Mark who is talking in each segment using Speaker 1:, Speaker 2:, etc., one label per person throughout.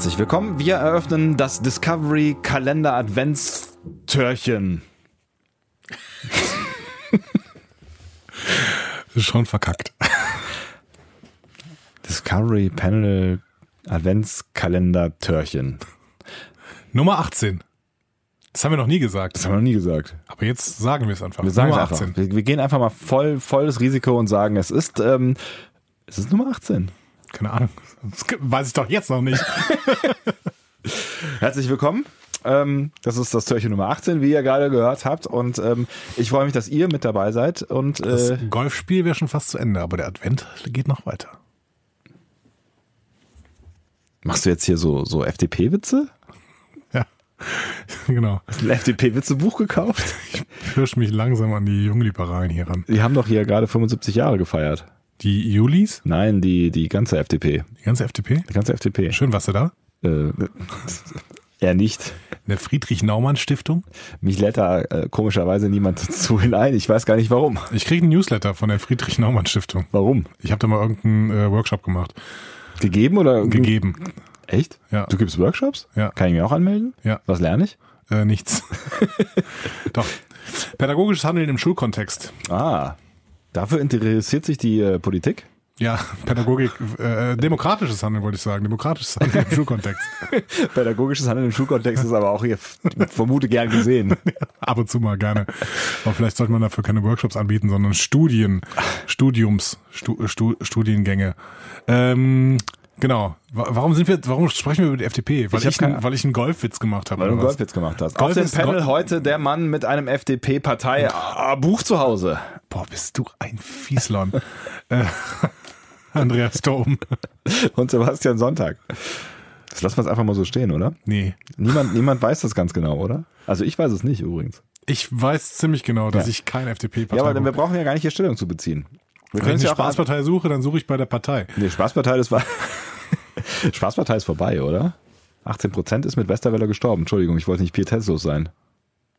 Speaker 1: Herzlich willkommen. Wir eröffnen das Discovery Kalender Adventstörchen.
Speaker 2: Schon verkackt.
Speaker 1: Discovery Panel Adventskalender Törchen.
Speaker 2: Nummer 18. Das haben wir noch nie gesagt.
Speaker 1: Das haben wir noch nie gesagt.
Speaker 2: Aber jetzt sagen wir es einfach.
Speaker 1: Wir sagen es
Speaker 2: Nummer
Speaker 1: einfach. Wir, wir gehen einfach mal voll volles Risiko und sagen, es ist ähm, es ist Nummer 18.
Speaker 2: Keine Ahnung. Das weiß ich doch jetzt noch nicht.
Speaker 1: Herzlich willkommen. Ähm, das ist das Türchen Nummer 18, wie ihr gerade gehört habt. Und ähm, ich freue mich, dass ihr mit dabei seid. Und
Speaker 2: Das
Speaker 1: äh,
Speaker 2: Golfspiel wäre schon fast zu Ende, aber der Advent geht noch weiter.
Speaker 1: machst du jetzt hier so, so FDP-Witze?
Speaker 2: Ja, genau.
Speaker 1: Hast du ein FDP-Witze-Buch gekauft?
Speaker 2: Ich pirsch mich langsam an die Jungliberalen hier ran.
Speaker 1: Die haben doch hier gerade 75 Jahre gefeiert.
Speaker 2: Die Julis,
Speaker 1: Nein, die, die ganze FDP.
Speaker 2: die ganze FDP.
Speaker 1: Die ganze FDP.
Speaker 2: Schön, warst du da?
Speaker 1: Äh, eher nicht.
Speaker 2: In der Friedrich-Naumann-Stiftung.
Speaker 1: Mich lädt da äh, komischerweise niemand zu hinein. Ich weiß gar nicht warum.
Speaker 2: Ich kriege einen Newsletter von der Friedrich-Naumann-Stiftung.
Speaker 1: Warum?
Speaker 2: Ich habe da mal irgendeinen äh, Workshop gemacht.
Speaker 1: Gegeben oder?
Speaker 2: Gegeben.
Speaker 1: Echt?
Speaker 2: Ja.
Speaker 1: Du gibst Workshops?
Speaker 2: Ja.
Speaker 1: Kann ich mich auch anmelden?
Speaker 2: Ja.
Speaker 1: Was lerne ich?
Speaker 2: Äh, nichts. Doch. Pädagogisches Handeln im Schulkontext.
Speaker 1: Ah. Dafür interessiert sich die äh, Politik?
Speaker 2: Ja, Pädagogik, äh, demokratisches Handeln wollte ich sagen, demokratisches Handeln im Schulkontext.
Speaker 1: Pädagogisches Handeln im Schulkontext ist aber auch hier vermute gern gesehen.
Speaker 2: Ab und zu mal gerne. Aber vielleicht sollte man dafür keine Workshops anbieten, sondern Studien, Studiums, Stu, Stu, Studiengänge. Ähm, genau. Wa- Warum sind wir, warum sprechen wir über die FDP? Weil
Speaker 1: Ich
Speaker 2: ich, einen, weil ich einen Golfwitz gemacht habe.
Speaker 1: Weil du einen
Speaker 2: was?
Speaker 1: Golfwitz gemacht hast.
Speaker 2: Golf
Speaker 1: Auf dem Panel
Speaker 2: Golf-
Speaker 1: heute der Mann mit einem FDP-Partei-Buch zu Hause.
Speaker 2: Boah, bist du ein Fieslon. äh, Andreas Dom.
Speaker 1: Und Sebastian Sonntag. Das lassen wir jetzt einfach mal so stehen, oder?
Speaker 2: Nee.
Speaker 1: Niemand, niemand weiß das ganz genau, oder? Also ich weiß es nicht übrigens.
Speaker 2: Ich weiß ziemlich genau, dass
Speaker 1: Ja.
Speaker 2: ich kein FDP-Partei
Speaker 1: Ja, aber wir brauchen ja gar nicht hier Stellung zu beziehen. Wir
Speaker 2: Wenn ich eine Spaßpartei suche, dann suche ich bei der Partei.
Speaker 1: Nee, Spaßpartei, das war. Spaßpartei ist vorbei, oder? 18 Prozent ist mit Westerwelle gestorben. Entschuldigung, ich wollte nicht pietätslos sein.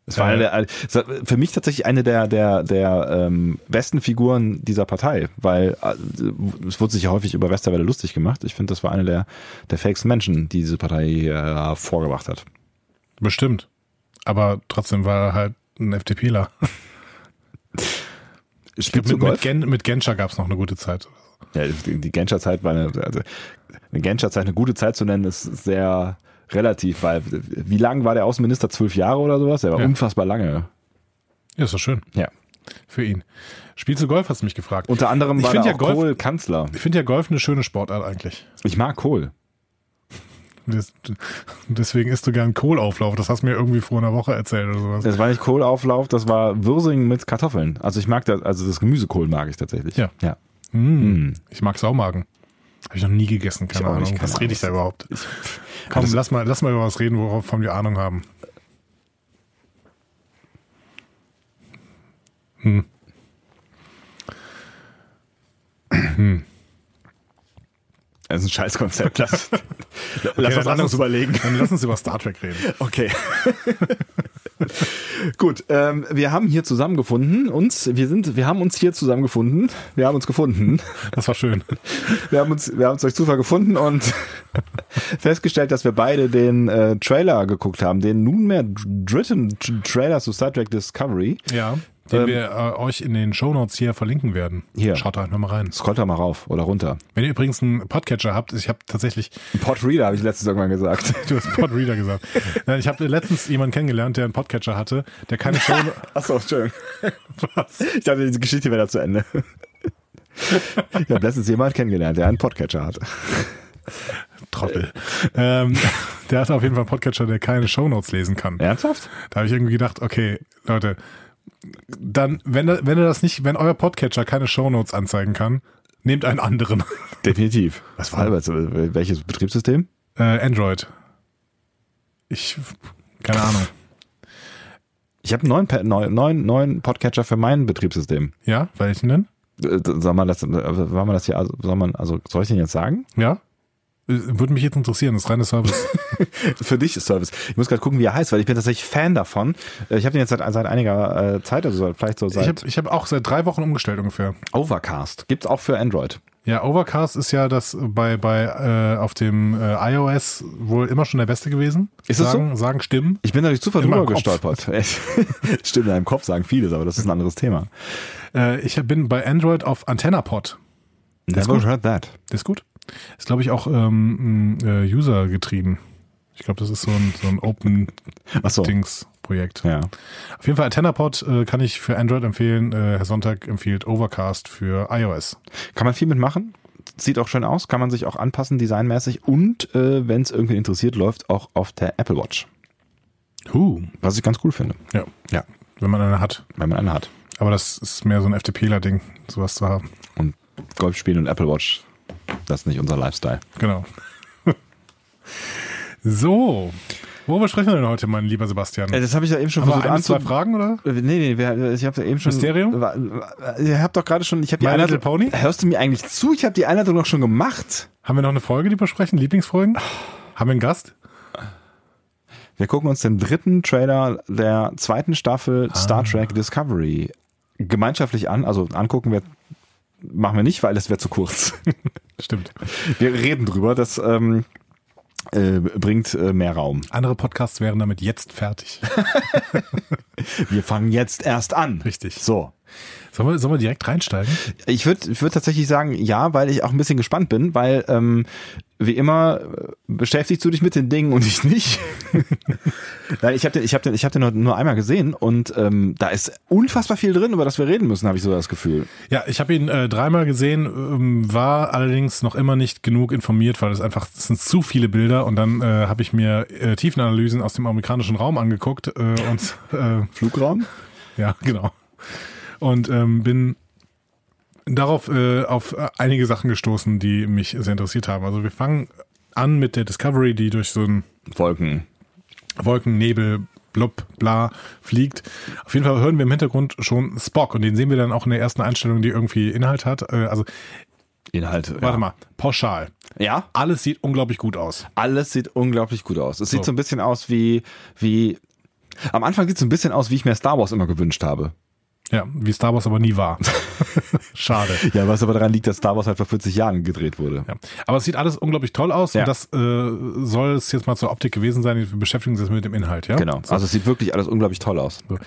Speaker 1: Es war
Speaker 2: Äh.
Speaker 1: eine der, für mich tatsächlich eine der, der, der ähm, besten Figuren dieser Partei, weil äh, es wurde sich ja häufig über Westerwelle lustig gemacht. Ich finde, das war eine der, der fakes Menschen, die diese Partei äh, vorgebracht hat.
Speaker 2: Bestimmt. Aber trotzdem war er halt ein FDPler.
Speaker 1: Spielst
Speaker 2: Mit,
Speaker 1: du
Speaker 2: mit,
Speaker 1: Golf?
Speaker 2: Gen, mit Genscher gab es noch eine gute Zeit.
Speaker 1: Ja, die, Genscher-Zeit war eine, also eine Genscher-Zeit, eine gute Zeit zu nennen, ist sehr relativ, weil wie lang war der Außenminister? Zwölf Jahre oder sowas? Der war
Speaker 2: Ja.
Speaker 1: unfassbar lange.
Speaker 2: Ja, ist doch schön.
Speaker 1: Ja.
Speaker 2: Für ihn. Spielst du Golf, hast du mich gefragt.
Speaker 1: Unter anderem
Speaker 2: Ich
Speaker 1: war
Speaker 2: find
Speaker 1: da
Speaker 2: ja Golf-
Speaker 1: Kohl Kanzler.
Speaker 2: ich finde ja Golf eine schöne Sportart eigentlich.
Speaker 1: Ich mag Kohl.
Speaker 2: Deswegen isst du gern Kohlauflauf. Das hast du mir irgendwie vor einer Woche erzählt oder sowas.
Speaker 1: Das war nicht Kohlauflauf, das war Würsing mit Kartoffeln. Also ich mag das, also das Gemüsekohl mag ich tatsächlich.
Speaker 2: Ja.
Speaker 1: ja.
Speaker 2: Mm. Ich mag Saumagen. Habe ich noch nie gegessen, keine
Speaker 1: Ich
Speaker 2: Ahnung.
Speaker 1: nicht,
Speaker 2: was rede ich da überhaupt? Komm,
Speaker 1: das-
Speaker 2: lass mal, lass mal über was reden, worauf wir Ahnung haben.
Speaker 1: Das ist ein scheiß Konzept. Lass, was
Speaker 2: lass
Speaker 1: anderes
Speaker 2: uns-
Speaker 1: überlegen.
Speaker 2: Dann lass uns über Star Trek reden.
Speaker 1: Okay. Gut, ähm, wir haben hier zusammengefunden, uns, wir sind, wir haben uns hier zusammengefunden, wir haben uns gefunden,
Speaker 2: Das war schön.
Speaker 1: wir haben uns, wir haben uns durch Zufall gefunden und festgestellt, dass wir beide den äh, Trailer geguckt haben, den nunmehr dritten Trailer zu Star Trek Discovery.
Speaker 2: Ja. Den
Speaker 1: Ähm,
Speaker 2: wir äh, euch in den Shownotes hier verlinken werden.
Speaker 1: Hier.
Speaker 2: Schaut da einfach mal rein.
Speaker 1: Scrollt da mal rauf oder runter.
Speaker 2: Wenn ihr übrigens einen Podcatcher habt, ich habe tatsächlich,
Speaker 1: Ein Podreader habe ich letztens irgendwann gesagt.
Speaker 2: du hast Podreader gesagt. Nein, Ich habe letztens jemanden kennengelernt, der einen Podcatcher hatte, der keine Show.
Speaker 1: Achso, Entschuldigung. Ich dachte, die Geschichte wäre da zu Ende. Ich habe letztens jemanden kennengelernt, der einen Podcatcher hat.
Speaker 2: Trottel. Ähm, der hatte auf jeden Fall einen Podcatcher, der keine Shownotes lesen kann.
Speaker 1: Ernsthaft?
Speaker 2: Da habe ich irgendwie gedacht, okay, Leute, dann, wenn, er- wenn er das nicht, wenn euer Podcatcher keine Shownotes anzeigen kann, nehmt einen anderen.
Speaker 1: Definitiv. Was war das? Welches Betriebssystem?
Speaker 2: Äh, Android. Ich, keine Ahnung.
Speaker 1: Ich habe einen neuen, neuen, neuen, neuen Podcatcher für mein Betriebssystem.
Speaker 2: Ja, welchen denn?
Speaker 1: Äh, Soll man das, äh, soll man das hier, also, soll man, also soll ich den jetzt sagen?
Speaker 2: Ja? Würde mich jetzt interessieren, das ist reine Service.
Speaker 1: Für dich ist Service. Ich muss gerade gucken, wie er heißt, weil ich bin tatsächlich Fan davon. Äh, Ich habe den jetzt seit, seit einiger äh, Zeit, also vielleicht so
Speaker 2: Ich
Speaker 1: seit
Speaker 2: habe ich hab auch seit drei Wochen umgestellt ungefähr.
Speaker 1: Overcast. Gibt's auch für Android.
Speaker 2: Ja, Overcast ist ja das bei, bei äh, auf dem äh, iOS wohl immer schon der beste gewesen.
Speaker 1: Ist es
Speaker 2: sagen, Sagen Stimmen.
Speaker 1: Ich bin Zufall
Speaker 2: In meinem
Speaker 1: drüber gestolpert. Stimmt, in einem Kopf sagen vieles, aber das ist ein anderes Thema.
Speaker 2: Äh, ich bin bei Android auf AntennaPod.
Speaker 1: Never heard that.
Speaker 2: Das ist gut. Ist, glaube ich, auch ähm, äh, User getrieben. Ich glaube, das ist so ein, so ein
Speaker 1: Ach so.
Speaker 2: Open-Dings-Projekt.
Speaker 1: Ja.
Speaker 2: Auf jeden Fall AntennaPod äh, kann ich für Android empfehlen. Äh, Herr Sonntag empfiehlt Overcast für iOS.
Speaker 1: Kann man viel mitmachen. Sieht auch schön aus, kann man sich auch anpassen designmäßig und äh, wenn es irgendwie interessiert, läuft auch auf der Apple Watch.
Speaker 2: Huh.
Speaker 1: Was ich ganz cool finde,
Speaker 2: Ja,
Speaker 1: Ja.
Speaker 2: wenn man eine hat.
Speaker 1: wenn man eine hat.
Speaker 2: Aber das ist mehr so ein FTPler-Ding, sowas zu haben.
Speaker 1: Und Golf spielen und Apple Watch, das ist nicht unser Lifestyle.
Speaker 2: Genau. so. Worüber sprechen wir denn heute, mein lieber Sebastian?
Speaker 1: Äh, Das habe ich ja eben schon
Speaker 2: Aber
Speaker 1: versucht
Speaker 2: ein, zwei Fragen, oder?
Speaker 1: Äh, Nee, nee, wir, ich habe ja eben schon.
Speaker 2: Mysterium?
Speaker 1: Ihr habt doch gerade schon. Ich habe die
Speaker 2: My. Little Pony?
Speaker 1: Hörst du mir eigentlich zu? Ich habe die Einleitung noch schon gemacht.
Speaker 2: Haben wir noch eine Folge, die wir sprechen? Lieblingsfolgen? Haben wir einen Gast?
Speaker 1: Wir gucken uns den dritten Trailer der zweiten Staffel
Speaker 2: Ah.
Speaker 1: Star Trek Discovery gemeinschaftlich an. Also angucken wir machen wir nicht, weil es wäre zu kurz.
Speaker 2: Stimmt.
Speaker 1: Wir reden drüber. Das ähm, äh, bringt äh, mehr Raum.
Speaker 2: Andere Podcasts wären damit jetzt fertig.
Speaker 1: Wir fangen jetzt erst an.
Speaker 2: Richtig.
Speaker 1: So.
Speaker 2: Sollen wir, sollen wir direkt reinsteigen?
Speaker 1: Ich würde ich würd tatsächlich sagen, ja, weil ich auch ein bisschen gespannt bin, weil ähm, wie immer äh, beschäftigst du dich mit den Dingen und ich nicht. Nein, ich habe den, ich hab den, ich den nur, nur einmal gesehen und ähm, da ist unfassbar viel drin, über das wir reden müssen, habe ich so das Gefühl.
Speaker 2: Ja, ich habe ihn äh, dreimal gesehen, ähm, war allerdings noch immer nicht genug informiert, weil es einfach, es sind zu viele Bilder und dann äh, habe ich mir äh, Tiefenanalysen aus dem amerikanischen Raum angeguckt äh, und äh,
Speaker 1: Flugraum?
Speaker 2: Ja, genau. Und ähm, bin darauf äh, auf äh, einige Sachen gestoßen, die mich sehr interessiert haben. Also wir fangen an mit der Discovery, die durch so einen
Speaker 1: Wolken.
Speaker 2: Wolken, Nebel, blub, bla fliegt. Auf jeden Fall hören wir im Hintergrund schon Spock und den sehen wir dann auch in der ersten Einstellung, die irgendwie Inhalt hat. Äh, also
Speaker 1: Inhalt.
Speaker 2: warte mal, pauschal.
Speaker 1: Ja,
Speaker 2: Alles sieht unglaublich gut aus.
Speaker 1: alles sieht unglaublich gut aus. Es sieht
Speaker 2: So.
Speaker 1: so ein bisschen aus wie, wie, am Anfang sieht es so ein bisschen aus, wie ich mir Star Wars immer gewünscht habe.
Speaker 2: Ja, wie Star Wars aber nie war. Schade.
Speaker 1: Ja, was aber daran liegt, dass Star Wars halt vor 40 Jahren gedreht wurde.
Speaker 2: Ja. Aber es sieht alles unglaublich toll aus
Speaker 1: Ja.
Speaker 2: und das äh, soll es jetzt mal zur Optik gewesen sein. Wir beschäftigen uns jetzt mit dem Inhalt, ja?
Speaker 1: Genau.
Speaker 2: So.
Speaker 1: Also es sieht wirklich alles unglaublich toll aus.
Speaker 2: So.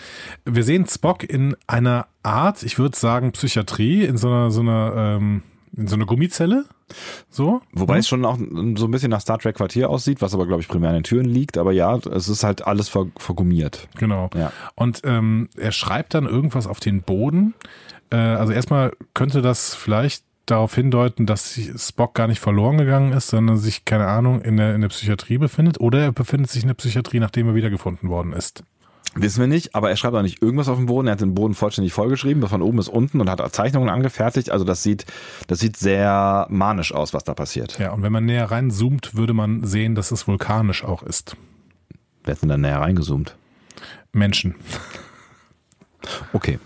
Speaker 2: Wir sehen Spock in einer Art, ich würde sagen, Psychiatrie, in so einer, so einer, ähm, in so einer Gummizelle. So.
Speaker 1: Wobei es schon auch so ein bisschen nach Star Trek Quartier aussieht, was aber, glaube ich, primär an den Türen liegt. Aber ja, es ist halt alles ver vergummiert.
Speaker 2: Genau.
Speaker 1: Ja.
Speaker 2: Und ähm, er schreibt dann irgendwas auf den Boden. Äh, also erstmal könnte das vielleicht darauf hindeuten, dass Spock gar nicht verloren gegangen ist, sondern sich, keine Ahnung, in der, in der Psychiatrie befindet. Oder er befindet sich in der Psychiatrie, nachdem er wiedergefunden worden ist.
Speaker 1: Wissen wir nicht, aber er schreibt auch nicht irgendwas auf dem Boden. Er hat den Boden vollständig vollgeschrieben, von oben bis unten und hat Zeichnungen angefertigt. Also das sieht, das sieht sehr manisch aus, was da passiert.
Speaker 2: Ja, und wenn man näher reinzoomt, würde man sehen, dass es vulkanisch auch ist.
Speaker 1: Wer ist denn da näher reingezoomt?
Speaker 2: Menschen,
Speaker 1: Okay.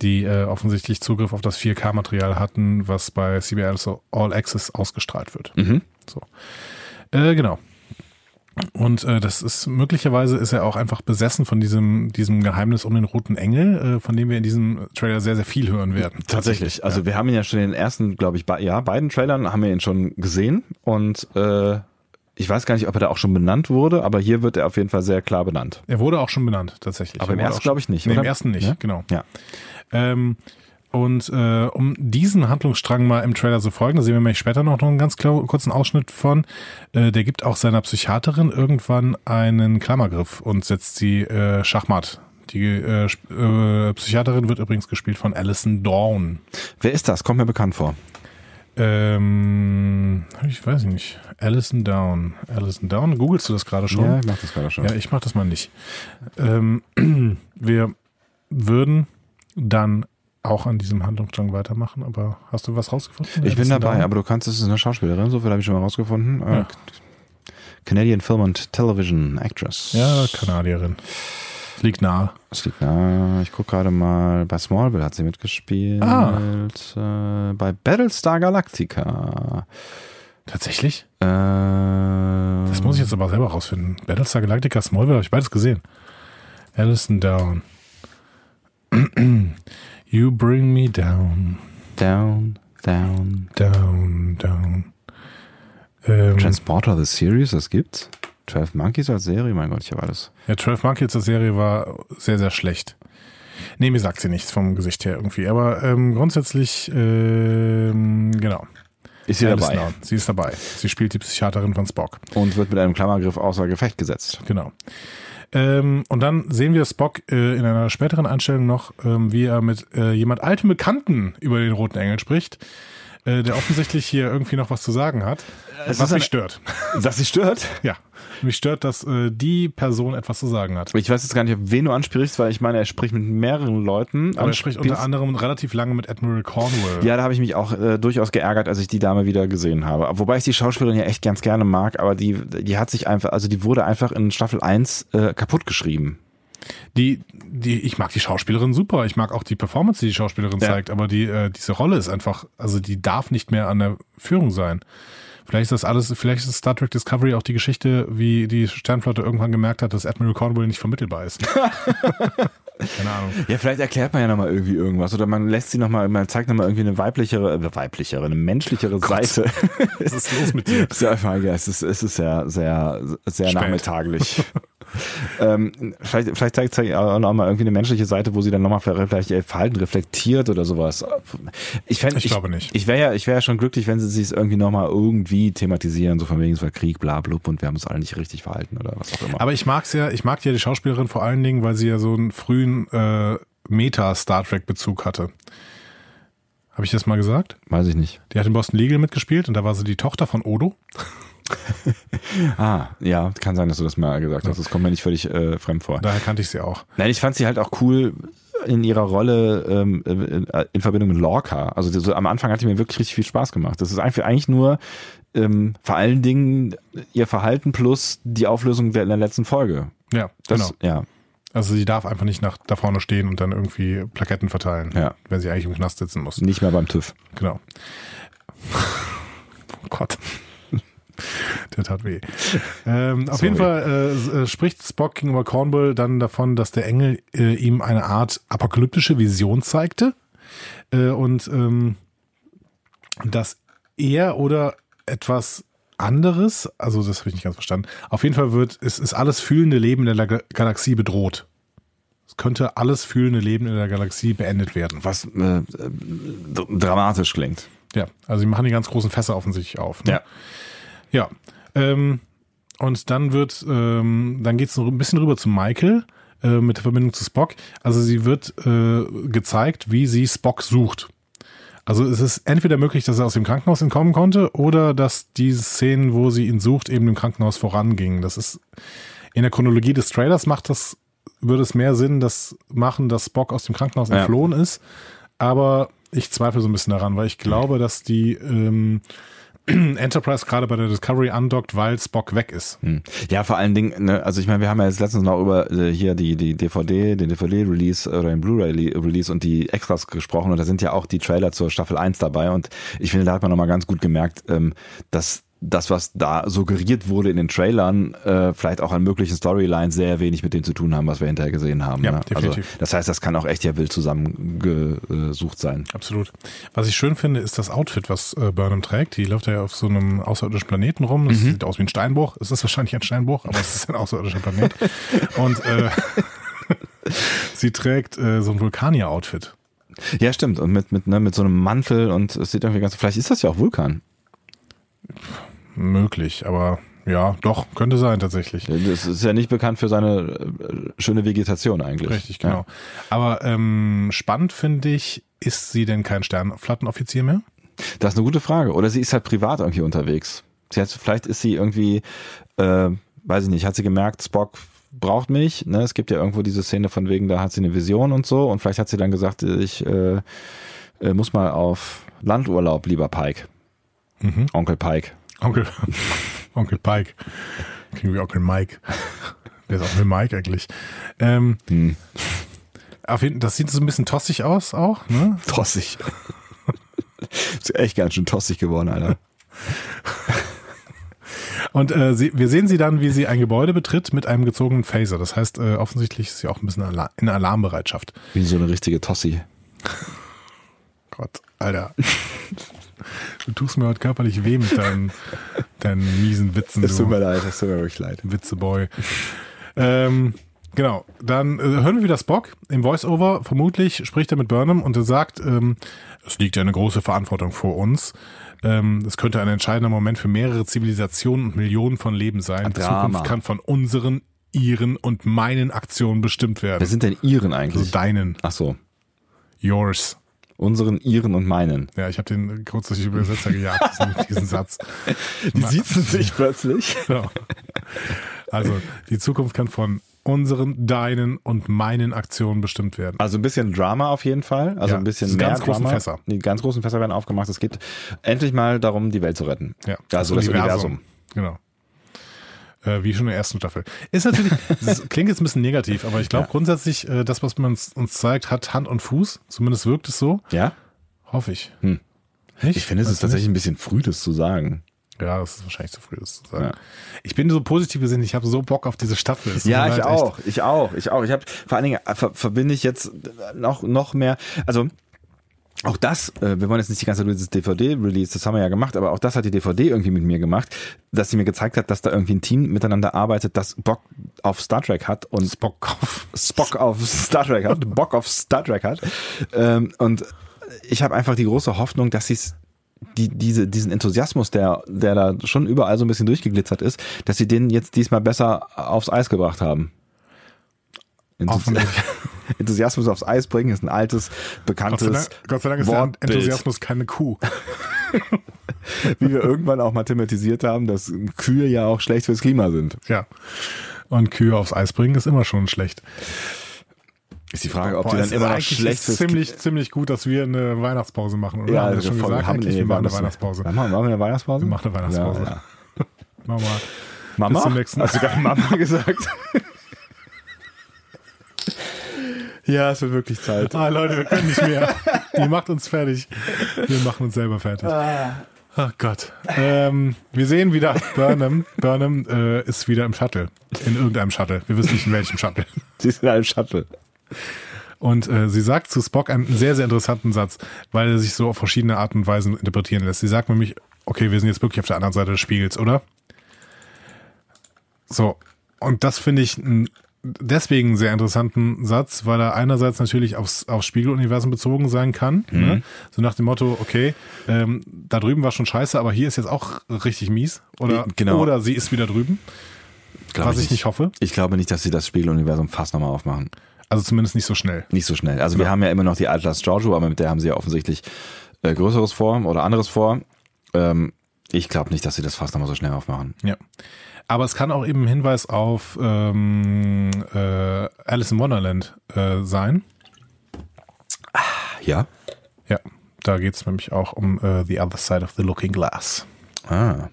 Speaker 2: die äh, offensichtlich Zugriff auf das 4K-Material hatten, was bei CBL so All Access ausgestrahlt wird.
Speaker 1: Mhm.
Speaker 2: So. Äh, genau. Und äh, das ist möglicherweise ist er auch einfach besessen von diesem diesem Geheimnis um den roten Engel, äh, von dem wir in diesem Trailer sehr sehr viel hören werden.
Speaker 1: Tatsächlich. Also wir haben ihn ja schon in den ersten, glaube ich, ja, beiden Trailern haben wir ihn schon gesehen und äh, ich weiß gar nicht, ob er da auch schon benannt wurde, aber hier wird er auf jeden Fall sehr klar benannt.
Speaker 2: Er wurde auch schon benannt tatsächlich.
Speaker 1: Aber im
Speaker 2: Er
Speaker 1: ersten glaube ich nicht,
Speaker 2: Nee,
Speaker 1: oder?
Speaker 2: im ersten nicht,
Speaker 1: Ja?
Speaker 2: genau.
Speaker 1: Ja.
Speaker 2: Ähm, und äh, um diesen Handlungsstrang mal im Trailer zu folgen, da sehen wir nämlich später noch einen ganz kurzen Ausschnitt von, äh, der gibt auch seiner Psychiaterin irgendwann einen Klammergriff und setzt sie äh, Schachmatt. Die äh, äh, Psychiaterin wird übrigens gespielt von Alison Dawn.
Speaker 1: Wer ist das? Kommt mir bekannt vor.
Speaker 2: Ähm, ich weiß nicht. Alison Down. Alison Down. Googlest du das gerade schon?
Speaker 1: Ja, ich mach das gerade schon.
Speaker 2: Ja, ich mach das mal nicht. Ähm, wir würden dann auch an diesem Handlungsstrang weitermachen, aber hast du was rausgefunden?
Speaker 1: Ich bin dabei,
Speaker 2: Down?
Speaker 1: aber du kannst, es ist eine Schauspielerin, so viel habe ich schon mal rausgefunden. Äh,
Speaker 2: Ja.
Speaker 1: Canadian Film and Television Actress.
Speaker 2: Ja, Kanadierin. Das liegt nahe.
Speaker 1: Das liegt nah. Ich gucke gerade mal, bei Smallville hat sie mitgespielt.
Speaker 2: Ah.
Speaker 1: Äh, bei Battlestar Galactica.
Speaker 2: Tatsächlich?
Speaker 1: Äh,
Speaker 2: Das muss ich jetzt aber selber rausfinden. Battlestar Galactica Smallville habe ich beides gesehen. Alison Down. You bring me down,
Speaker 1: Down, down.
Speaker 2: down, down. Ähm,
Speaker 1: Transporter the Series, das gibt's. 12 Monkeys als Serie, mein Gott, ich habe alles.
Speaker 2: ja, 12 Monkeys, der Serie war sehr, sehr schlecht. Nee, mir sagt sie nichts vom Gesicht her irgendwie. Aber ähm, grundsätzlich, ähm, genau.
Speaker 1: Ist sie
Speaker 2: Alison
Speaker 1: dabei
Speaker 2: Down. Sie ist dabei. Sie spielt die Psychiaterin von Spock.
Speaker 1: und wird mit einem Klammergriff außer Gefecht gesetzt.
Speaker 2: Genau. Ähm, und dann sehen wir Spock äh, in einer späteren Einstellung noch, ähm, wie er mit äh, jemand altem Bekannten über den Roten Engel spricht, äh, der offensichtlich hier irgendwie noch was zu sagen hat,
Speaker 1: Es
Speaker 2: was mich stört.
Speaker 1: Dass sie stört?
Speaker 2: Ja, mich stört, dass äh, die Person etwas zu sagen hat.
Speaker 1: Ich weiß jetzt gar nicht, wen du ansprichst, weil ich meine, er spricht mit mehreren Leuten.
Speaker 2: Aber er spricht unter anderem relativ lange mit Admiral Cornwall.
Speaker 1: Ja, da habe ich mich auch äh, durchaus geärgert, als ich die Dame wieder gesehen habe. Wobei ich die Schauspielerin ja echt ganz gerne mag, aber die, die hat sich einfach, also die wurde einfach in Staffel 1 äh, kaputt geschrieben.
Speaker 2: Die, die, ich mag die Schauspielerin super. Ich mag auch die Performance, die die Schauspielerin
Speaker 1: Ja.
Speaker 2: zeigt. Aber die, äh, diese Rolle ist einfach, also die darf nicht mehr an der Führung sein. Vielleicht ist das alles, vielleicht ist Star Trek Discovery auch die Geschichte, wie die Sternflotte irgendwann gemerkt hat, dass Admiral Cornwall nicht vermittelbar ist. Keine Ahnung.
Speaker 1: Ja, vielleicht erklärt man ja nochmal irgendwie irgendwas oder man lässt sie nochmal, man zeigt nochmal irgendwie eine weiblichere, äh, weiblichere, eine menschlichere Seite.
Speaker 2: Was ist los mit dir?
Speaker 1: ist ja einfach, ja, es ist, es ist sehr, sehr, sehr
Speaker 2: Spät.
Speaker 1: nachmittaglich. ähm, vielleicht, vielleicht zeigt es auch noch mal irgendwie eine menschliche Seite, wo sie dann nochmal vielleicht ihr Verhalten reflektiert oder sowas. Ich, fänd,
Speaker 2: Ich glaube nicht.
Speaker 1: Ich wäre ja, ich wäre ja schon glücklich, wenn sie sich irgendwie nochmal irgendwie thematisieren, so von wegen, es war Krieg, bla, blub und wir haben uns alle nicht richtig verhalten oder was auch immer.
Speaker 2: Aber ich mag's ja, ich mag ja die Schauspielerin vor allen Dingen, weil sie ja so einen frühen äh, Meta-Star Trek-Bezug hatte. Habe ich das mal gesagt?
Speaker 1: Weiß ich nicht.
Speaker 2: Die hat in Boston Legal mitgespielt und da war sie die Tochter von Odo.
Speaker 1: Ah, ja, kann sein, dass du das mal gesagt hast. Das kommt mir nicht völlig äh, fremd vor.
Speaker 2: Daher kannte ich sie auch.
Speaker 1: Nein, ich fand sie halt auch cool in ihrer Rolle ähm, in, in Verbindung mit Lorca. Also so, am Anfang hat die mir wirklich richtig viel Spaß gemacht. Das ist einfach eigentlich nur ähm, vor allen Dingen ihr Verhalten plus die Auflösung der, in der letzten Folge.
Speaker 2: Ja,
Speaker 1: Das,
Speaker 2: genau.
Speaker 1: Ja,
Speaker 2: Also sie darf einfach nicht nach, da vorne stehen und dann irgendwie Plaketten verteilen,
Speaker 1: Ja.
Speaker 2: wenn sie eigentlich im Knast sitzen muss.
Speaker 1: nicht mehr beim TÜV.
Speaker 2: Genau. Oh Gott. Der tat weh. Ähm, auf jeden Fall äh, äh, spricht Spock gegenüber Cornwall dann davon, dass der Engel äh, ihm eine Art apokalyptische Vision zeigte äh, und ähm, dass er oder etwas anderes, also das habe ich nicht ganz verstanden, auf jeden Fall wird, es ist alles fühlende Leben in der Ga- Galaxie bedroht. Es könnte alles fühlende Leben in der Galaxie beendet werden.
Speaker 1: Was äh, äh, dramatisch klingt.
Speaker 2: Ja, also sie machen die ganz großen Fässer offensichtlich auf. Ne?
Speaker 1: Ja.
Speaker 2: Ja. Ähm, und dann wird, ähm, dann geht es ein bisschen rüber zu Michael äh, mit der Verbindung zu Spock. Also sie wird äh, gezeigt, wie sie Spock sucht. Also es ist entweder möglich, dass er aus dem Krankenhaus entkommen konnte oder dass die Szenen, wo sie ihn sucht, eben im Krankenhaus vorangingen. Das ist in der Chronologie des Trailers macht das, würde es mehr Sinn, das machen, dass Spock aus dem Krankenhaus
Speaker 1: Ja.
Speaker 2: entflohen ist. Aber ich zweifle so ein bisschen daran, weil ich glaube, dass die ähm, Enterprise gerade bei der Discovery andockt, weil Spock weg ist.
Speaker 1: Hm. Ja, vor allen Dingen, ne, also ich meine, wir haben ja jetzt letztens noch über äh, hier die, die DVD, den DVD-Release oder den Blu-ray-Release und die Extras gesprochen und da sind ja auch die Trailer zur Staffel 1 dabei und ich finde, da hat man nochmal ganz gut gemerkt, ähm, dass das, was da suggeriert wurde in den Trailern, äh, vielleicht auch an möglichen Storylines sehr wenig mit dem zu tun haben, was wir hinterher gesehen haben.
Speaker 2: Ja,
Speaker 1: ne? Also,
Speaker 2: definitiv.
Speaker 1: das heißt, das kann auch echt ja wild zusammengesucht sein.
Speaker 2: Absolut. Was ich schön finde, ist das Outfit, was äh, Burnham trägt. Die läuft ja auf so einem außerirdischen Planeten rum. Das sieht aus wie ein Steinbruch. Es ist wahrscheinlich ein Steinbruch, aber es ist ein außerirdischer Planet. Und äh, sie trägt äh, so ein Vulkanier-Outfit.
Speaker 1: Ja, stimmt. Und mit, mit, ne, mit so einem Mantel und es sieht irgendwie ganz, vielleicht ist das ja auch Vulkan.
Speaker 2: Möglich, aber ja, doch, könnte sein tatsächlich.
Speaker 1: Das ist ja nicht bekannt für seine äh, schöne Vegetation eigentlich.
Speaker 2: Richtig, genau. Aber ähm, spannend finde ich, ist sie denn kein Sternflottenoffizier mehr?
Speaker 1: Ja. Das ist eine gute Frage. Oder sie ist halt privat irgendwie unterwegs. Sie hat, vielleicht ist sie irgendwie, äh, weiß ich nicht, hat sie gemerkt, Spock braucht mich. Ne? Es gibt ja irgendwo diese Szene von wegen, da hat sie eine Vision und so. Und vielleicht hat sie dann gesagt, ich äh, äh, muss mal auf Landurlaub, lieber Pike.
Speaker 2: Mhm.
Speaker 1: Onkel Pike.
Speaker 2: Onkel, Onkel Pike. Klingt wie Onkel Mike. Wer ist Onkel Mike eigentlich? Ähm,
Speaker 1: Hm.
Speaker 2: auf jeden, das sieht so ein bisschen tossig aus auch, ne?
Speaker 1: Tossig. ist echt ganz schön tossig geworden, Alter.
Speaker 2: Und äh, sie, wir sehen sie dann, wie sie ein Gebäude betritt mit einem gezogenen Phaser. Das heißt, äh, offensichtlich ist sie auch ein bisschen Alar in Alarmbereitschaft.
Speaker 1: Wie so eine richtige Tossi.
Speaker 2: Gott, Alter. Du tust mir heute körperlich weh mit deinen, deinen miesen Witzen.
Speaker 1: Es tut mir leid, es tut mir wirklich leid.
Speaker 2: Witzeboy. ähm, genau, dann äh, hören wir wieder Spock im Voice-Over. Vermutlich spricht er mit Burnham und er sagt, ähm, es liegt ja eine große Verantwortung vor uns. Ähm, es könnte ein entscheidender Moment für mehrere Zivilisationen und Millionen von Leben sein. Die
Speaker 1: Drama.
Speaker 2: Zukunft kann von unseren, ihren und meinen Aktionen bestimmt werden.
Speaker 1: Wer sind denn Iren
Speaker 2: also
Speaker 1: eigentlich?
Speaker 2: deinen,
Speaker 1: Ach so.
Speaker 2: yours.
Speaker 1: Unseren, Iren und meinen.
Speaker 2: Ja, ich habe den kurz durch die Übersetzer gejagt, diesen, Satz.
Speaker 1: Die siezen sich plötzlich.
Speaker 2: Genau. Also, die Zukunft kann von unseren, deinen und meinen Aktionen bestimmt werden.
Speaker 1: Also ein bisschen Drama auf jeden Fall. Also
Speaker 2: Ja,
Speaker 1: ein bisschen mehr
Speaker 2: ganz großen
Speaker 1: Drama.
Speaker 2: Fässer.
Speaker 1: Die ganz großen Fässer werden aufgemacht. Es geht endlich mal darum, die Welt zu retten.
Speaker 2: Ja,
Speaker 1: Also das Universum.
Speaker 2: Genau. Äh, wie schon in der ersten Staffel. Ist natürlich, das klingt jetzt ein bisschen negativ, aber ich glaube
Speaker 1: Ja.
Speaker 2: grundsätzlich, äh, das, was man uns, zeigt, hat Hand und Fuß. Zumindest wirkt es so.
Speaker 1: Ja?
Speaker 2: Hoffe ich.
Speaker 1: Hm.
Speaker 2: Nicht?
Speaker 1: Ich finde, es ist tatsächlich ein bisschen früh, das zu sagen.
Speaker 2: nicht? Ja, das ist wahrscheinlich zu früh, das zu sagen.
Speaker 1: Ja.
Speaker 2: Ich bin so positiv gesehen, ich habe so Bock auf diese Staffel.
Speaker 1: Ja, ich
Speaker 2: leid,
Speaker 1: auch, ich auch, ich auch. Ich habe vor allen Dingen äh, ver verbinde ich jetzt noch noch mehr. Also auch das, äh, wir wollen jetzt nicht die ganze Zeit dieses DVD-Release, das haben wir ja gemacht, aber auch das hat die DVD irgendwie mit mir gemacht, dass sie mir gezeigt hat, dass da irgendwie ein Team miteinander arbeitet, das Bock auf Star Trek hat und.
Speaker 2: Bock auf.
Speaker 1: Spock auf Star Trek hat, Bock auf Star Trek hat. Ähm, und ich habe einfach die große Hoffnung, dass sie die, diese, diesen Enthusiasmus, der, der da schon überall so ein bisschen durchgeglitzert ist, dass sie den jetzt diesmal besser aufs Eis gebracht haben.
Speaker 2: Hoffentlich.
Speaker 1: Enthusiasmus aufs Eis bringen ist ein altes,
Speaker 2: Gott sei,
Speaker 1: bekanntes
Speaker 2: Dank, Gott sei Dank ist der
Speaker 1: Wortbild,
Speaker 2: Enthusiasmus keine Kuh.
Speaker 1: wie wir irgendwann auch mal thematisiert haben, dass Kühe ja auch schlecht fürs Klima sind.
Speaker 2: Ja. Und Kühe aufs Eis bringen ist immer schon schlecht.
Speaker 1: Ist die Frage, ob
Speaker 2: Boah,
Speaker 1: die dann immer
Speaker 2: ist
Speaker 1: noch schlecht fürs
Speaker 2: ziemlich, ziemlich gut, dass wir eine Weihnachtspause machen, oder?
Speaker 1: Ja,
Speaker 2: Haben wir
Speaker 1: also
Speaker 2: schon gesagt,
Speaker 1: haben,
Speaker 2: eigentlich,
Speaker 1: nee,
Speaker 2: wir machen eine
Speaker 1: müssen-
Speaker 2: Weihnachtspause.
Speaker 1: Machen wir, machen wir eine Weihnachtspause?
Speaker 2: Wir machen eine Weihnachtspause.
Speaker 1: Ja, ja.
Speaker 2: Mama.
Speaker 1: Mama?
Speaker 2: Bis zum nächsten Mal.
Speaker 1: Hast du gerade Mama gesagt? ja, es wird wirklich Zeit.
Speaker 2: Ah, Leute, wir können nicht mehr. Ihr macht uns fertig. Wir machen uns selber fertig. Ach Gott. Ähm, wir sehen wieder Burnham. Burnham äh, ist wieder im Shuttle. In irgendeinem Shuttle. Wir wissen nicht in welchem Shuttle.
Speaker 1: Sie ist in einem Shuttle.
Speaker 2: Und äh, sie sagt zu Spock einen sehr, sehr interessanten Satz, weil er sich so auf verschiedene Arten und Weisen interpretieren lässt. Sie sagt nämlich, okay, wir sind jetzt wirklich auf der anderen Seite des Spiegels, oder? So. Und das finde ich einen deswegen sehr interessanten Satz, weil er einerseits natürlich aufs, aufs Spiegeluniversum bezogen sein kann. Ne? So nach dem Motto, okay, ähm, da drüben war schon scheiße, aber hier ist jetzt auch richtig mies. Oder,
Speaker 1: Genau.
Speaker 2: oder sie ist wieder drüben,
Speaker 1: Glaub
Speaker 2: was ich nicht hoffe.
Speaker 1: Ich glaube nicht, dass sie das Spiegeluniversum fast nochmal aufmachen.
Speaker 2: Also zumindest nicht so schnell.
Speaker 1: Nicht so schnell. Also wir haben ja immer noch die Atlas Giorgio, aber mit der haben sie ja offensichtlich äh, Größeres vor oder anderes vor. Ähm, ich glaube nicht, dass sie das fast nochmal so schnell aufmachen.
Speaker 2: Ja. Aber es kann auch eben ein Hinweis auf ähm, äh, Alice in Wonderland äh, sein.
Speaker 1: Ja?
Speaker 2: Ja, da geht es nämlich auch um äh, The Other Side of the Looking Glass.
Speaker 1: Ah.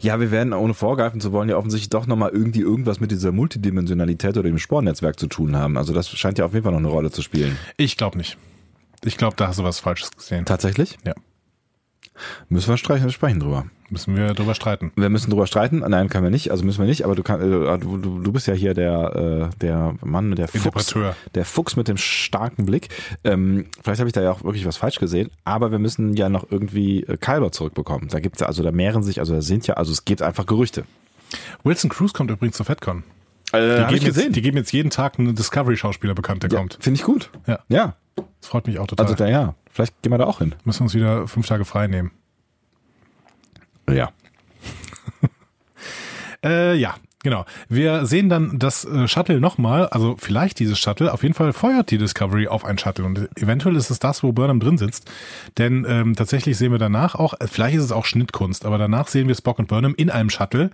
Speaker 1: Ja, wir werden, ohne vorgreifen zu wollen, ja offensichtlich doch nochmal irgendwie irgendwas mit dieser Multidimensionalität oder dem Spornetzwerk zu tun haben. Also das scheint ja auf jeden Fall noch eine Rolle zu spielen.
Speaker 2: Ich glaube nicht. Ich glaube, da hast du was Falsches gesehen.
Speaker 1: Tatsächlich?
Speaker 2: Ja.
Speaker 1: Müssen wir sprechen, sprechen drüber.
Speaker 2: Müssen wir drüber streiten.
Speaker 1: Wir müssen drüber streiten. Nein, können wir nicht. Also müssen wir nicht. Aber du kannst, äh, du, du, bist ja hier der, äh, der Mann mit der Fuchs, der Fuchs mit dem starken Blick. Ähm, vielleicht habe ich da ja auch wirklich was falsch gesehen. Aber wir müssen ja noch irgendwie äh, Kyber zurückbekommen. Da gibt's ja, also da mehren sich, also da sind ja, also es gibt einfach Gerüchte.
Speaker 2: Wilson Cruz kommt übrigens zur FedCon.
Speaker 1: Äh,
Speaker 2: Die,
Speaker 1: ich
Speaker 2: geben jetzt,
Speaker 1: gesehen.
Speaker 2: die geben jetzt jeden Tag einen Discovery-Schauspieler bekannt, der
Speaker 1: ja,
Speaker 2: kommt.
Speaker 1: Finde ich gut.
Speaker 2: Ja.
Speaker 1: Ja.
Speaker 2: Das freut mich auch total.
Speaker 1: Also da ja. Vielleicht gehen wir da auch hin.
Speaker 2: Müssen wir uns wieder fünf Tage frei nehmen.
Speaker 1: Ja.
Speaker 2: Äh, ja, genau. Wir sehen dann das äh, Shuttle nochmal, also vielleicht dieses Shuttle, auf jeden Fall feuert die Discovery auf ein Shuttle und eventuell ist es das, wo Burnham drin sitzt, denn ähm, tatsächlich sehen wir danach auch, äh, vielleicht ist es auch Schnittkunst, aber danach sehen wir Spock und Burnham in einem Shuttle,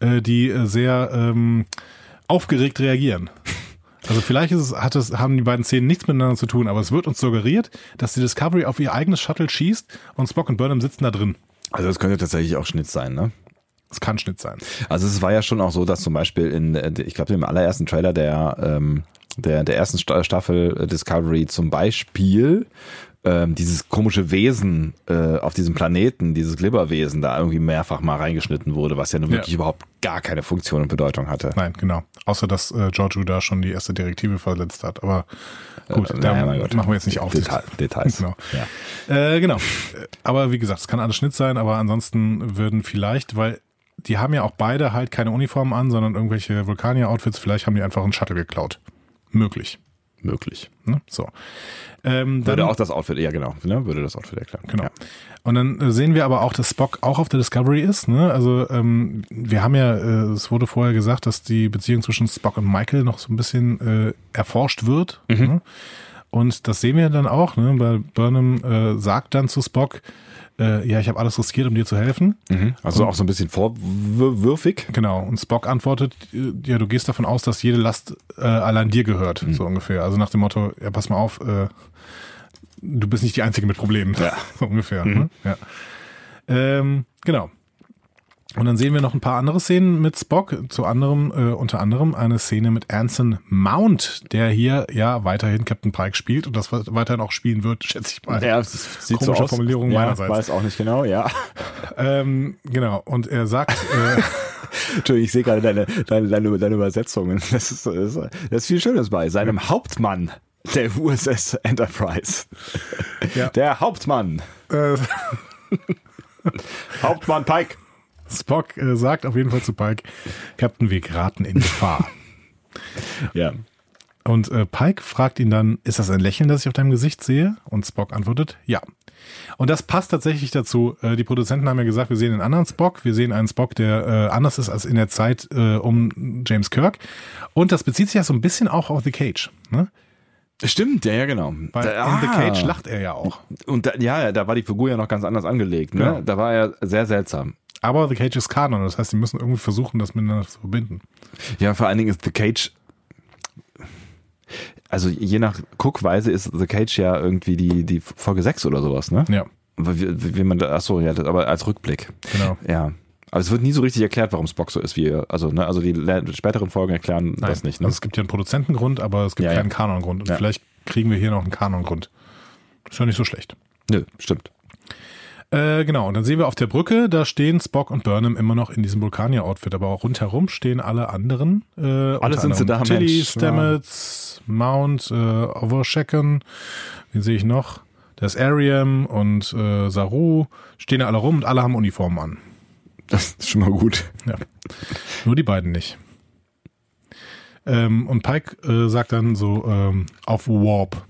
Speaker 2: äh, die äh, sehr ähm, aufgeregt reagieren. Also vielleicht ist es, hat es, haben die beiden Szenen nichts miteinander zu tun, aber es wird uns suggeriert, dass die Discovery auf ihr eigenes Shuttle schießt und Spock und Burnham sitzen da drin.
Speaker 1: Also das könnte tatsächlich auch Schnitt sein, ne?
Speaker 2: Es kann Schnitt sein.
Speaker 1: Also es war ja schon auch so, dass zum Beispiel in, äh, ich glaube, im allerersten Trailer der, ähm, der, der ersten Sta- Staffel Discovery zum Beispiel ähm, dieses komische Wesen äh, auf diesem Planeten, dieses Glibberwesen, da irgendwie mehrfach mal reingeschnitten wurde, was ja nun
Speaker 2: Ja.
Speaker 1: wirklich überhaupt gar keine Funktion und Bedeutung hatte.
Speaker 2: Nein, genau. Außer dass äh, Giorgio da schon die erste Direktive verletzt hat. Aber gut,
Speaker 1: Äh,
Speaker 2: da
Speaker 1: naja, Gott.
Speaker 2: machen wir jetzt nicht auf.
Speaker 1: Detail, Details.
Speaker 2: Genau.
Speaker 1: Ja.
Speaker 2: Äh, genau. Aber wie gesagt, es kann alles Schnitt sein, aber ansonsten würden vielleicht, weil die haben ja auch beide halt keine Uniformen an, sondern irgendwelche Vulkanier-Outfits, vielleicht haben die einfach einen Shuttle geklaut. Möglich.
Speaker 1: Möglich.
Speaker 2: Ne? So. Ähm, dann,
Speaker 1: Würde auch das Outfit, ja genau, ne? würde das Outfit erklären.
Speaker 2: Genau.
Speaker 1: Ja.
Speaker 2: Und dann äh, sehen wir aber auch, dass Spock auch auf der Discovery ist. Ne? Also ähm, wir haben ja, äh, es wurde vorher gesagt, dass die Beziehung zwischen Spock und Michael noch so ein bisschen äh, erforscht wird. Ne? Und das sehen wir dann auch, ne? weil Burnham äh, sagt dann zu Spock, äh, ja, ich habe alles riskiert, um dir zu helfen.
Speaker 1: Also auch so ein bisschen vorwürfig.
Speaker 2: Genau. Und Spock antwortet, äh, ja, du gehst davon aus, dass jede Last äh, allein dir gehört, so ungefähr. Also nach dem Motto, ja, pass mal auf, äh, du bist nicht die Einzige mit Problemen.
Speaker 1: Ja.
Speaker 2: so ungefähr. Ne? Ja. Ähm, genau. Und dann sehen wir noch ein paar andere Szenen mit Spock, zu anderem, äh, unter anderem eine Szene mit Anson Mount, der hier ja weiterhin Captain Pike spielt und das weiterhin auch spielen wird, schätze ich mal.
Speaker 1: Ja, es sieht
Speaker 2: Komische
Speaker 1: so aus.
Speaker 2: Formulierung
Speaker 1: ja,
Speaker 2: meinerseits.
Speaker 1: weiß auch nicht genau, ja.
Speaker 2: Ähm, genau. Und er sagt, äh,
Speaker 1: Entschuldigung, ich sehe gerade deine, deine, deine, deine Übersetzungen. Das ist, das, ist, das ist viel Schönes bei. Seinem Hauptmann der USS Enterprise.
Speaker 2: Ja.
Speaker 1: Der Hauptmann.
Speaker 2: äh,
Speaker 1: Hauptmann Pike.
Speaker 2: Spock äh, sagt auf jeden Fall zu Pike, Captain, wir geraten in Gefahr.
Speaker 1: Ja.
Speaker 2: Und äh, Pike fragt ihn dann, ist das ein Lächeln, das ich auf deinem Gesicht sehe? Und Spock antwortet, ja. Und das passt tatsächlich dazu. Äh, die Produzenten haben ja gesagt, wir sehen einen anderen Spock. Wir sehen einen Spock, der äh, anders ist als in der Zeit äh, um James Kirk. Und das bezieht sich ja so ein bisschen auch auf The Cage. Ne?
Speaker 1: Stimmt, ja, ja, genau.
Speaker 2: Weil
Speaker 1: Da-
Speaker 2: in The
Speaker 1: ah.
Speaker 2: Cage lacht er ja auch.
Speaker 1: Und da, ja, da war die Figur ja noch ganz anders angelegt. Ne?
Speaker 2: Genau.
Speaker 1: Da war er sehr seltsam.
Speaker 2: Aber The Cage ist Kanon. Das heißt, sie müssen irgendwie versuchen, das miteinander zu verbinden.
Speaker 1: Ja, vor allen Dingen ist The Cage. Also je nach Guckweise ist The Cage ja irgendwie die, die Folge 6 oder sowas, ne?
Speaker 2: Ja,
Speaker 1: Wie, wie man achso, ja, das, aber als Rückblick.
Speaker 2: genau.
Speaker 1: Ja. Aber es wird nie so richtig erklärt, warum Spock so ist, wie. Also, ne, also die späteren Folgen erklären das nicht, ne?
Speaker 2: Also es gibt ja einen Produzentengrund, aber es gibt
Speaker 1: Ja, ja.
Speaker 2: keinen Kanongrund. Und
Speaker 1: Ja.
Speaker 2: vielleicht kriegen wir hier noch einen Kanongrund. Ist ja nicht so schlecht.
Speaker 1: Nö, stimmt.
Speaker 2: Äh, genau, und dann sehen wir auf der Brücke, da stehen Spock und Burnham immer noch in diesem Vulkanier-Outfit, aber auch rundherum stehen alle anderen. Äh, Alle
Speaker 1: sind sie da,
Speaker 2: Tilly,
Speaker 1: Mensch.
Speaker 2: Stamets, Mount, äh, Overshaken, wen sehe ich noch? Da ist Ariam und äh, Saru, stehen da alle rum und alle haben Uniformen an.
Speaker 1: Das ist schon mal gut.
Speaker 2: Ja. Nur die beiden nicht. Ähm, und Pike äh, sagt dann so ähm, auf Warp.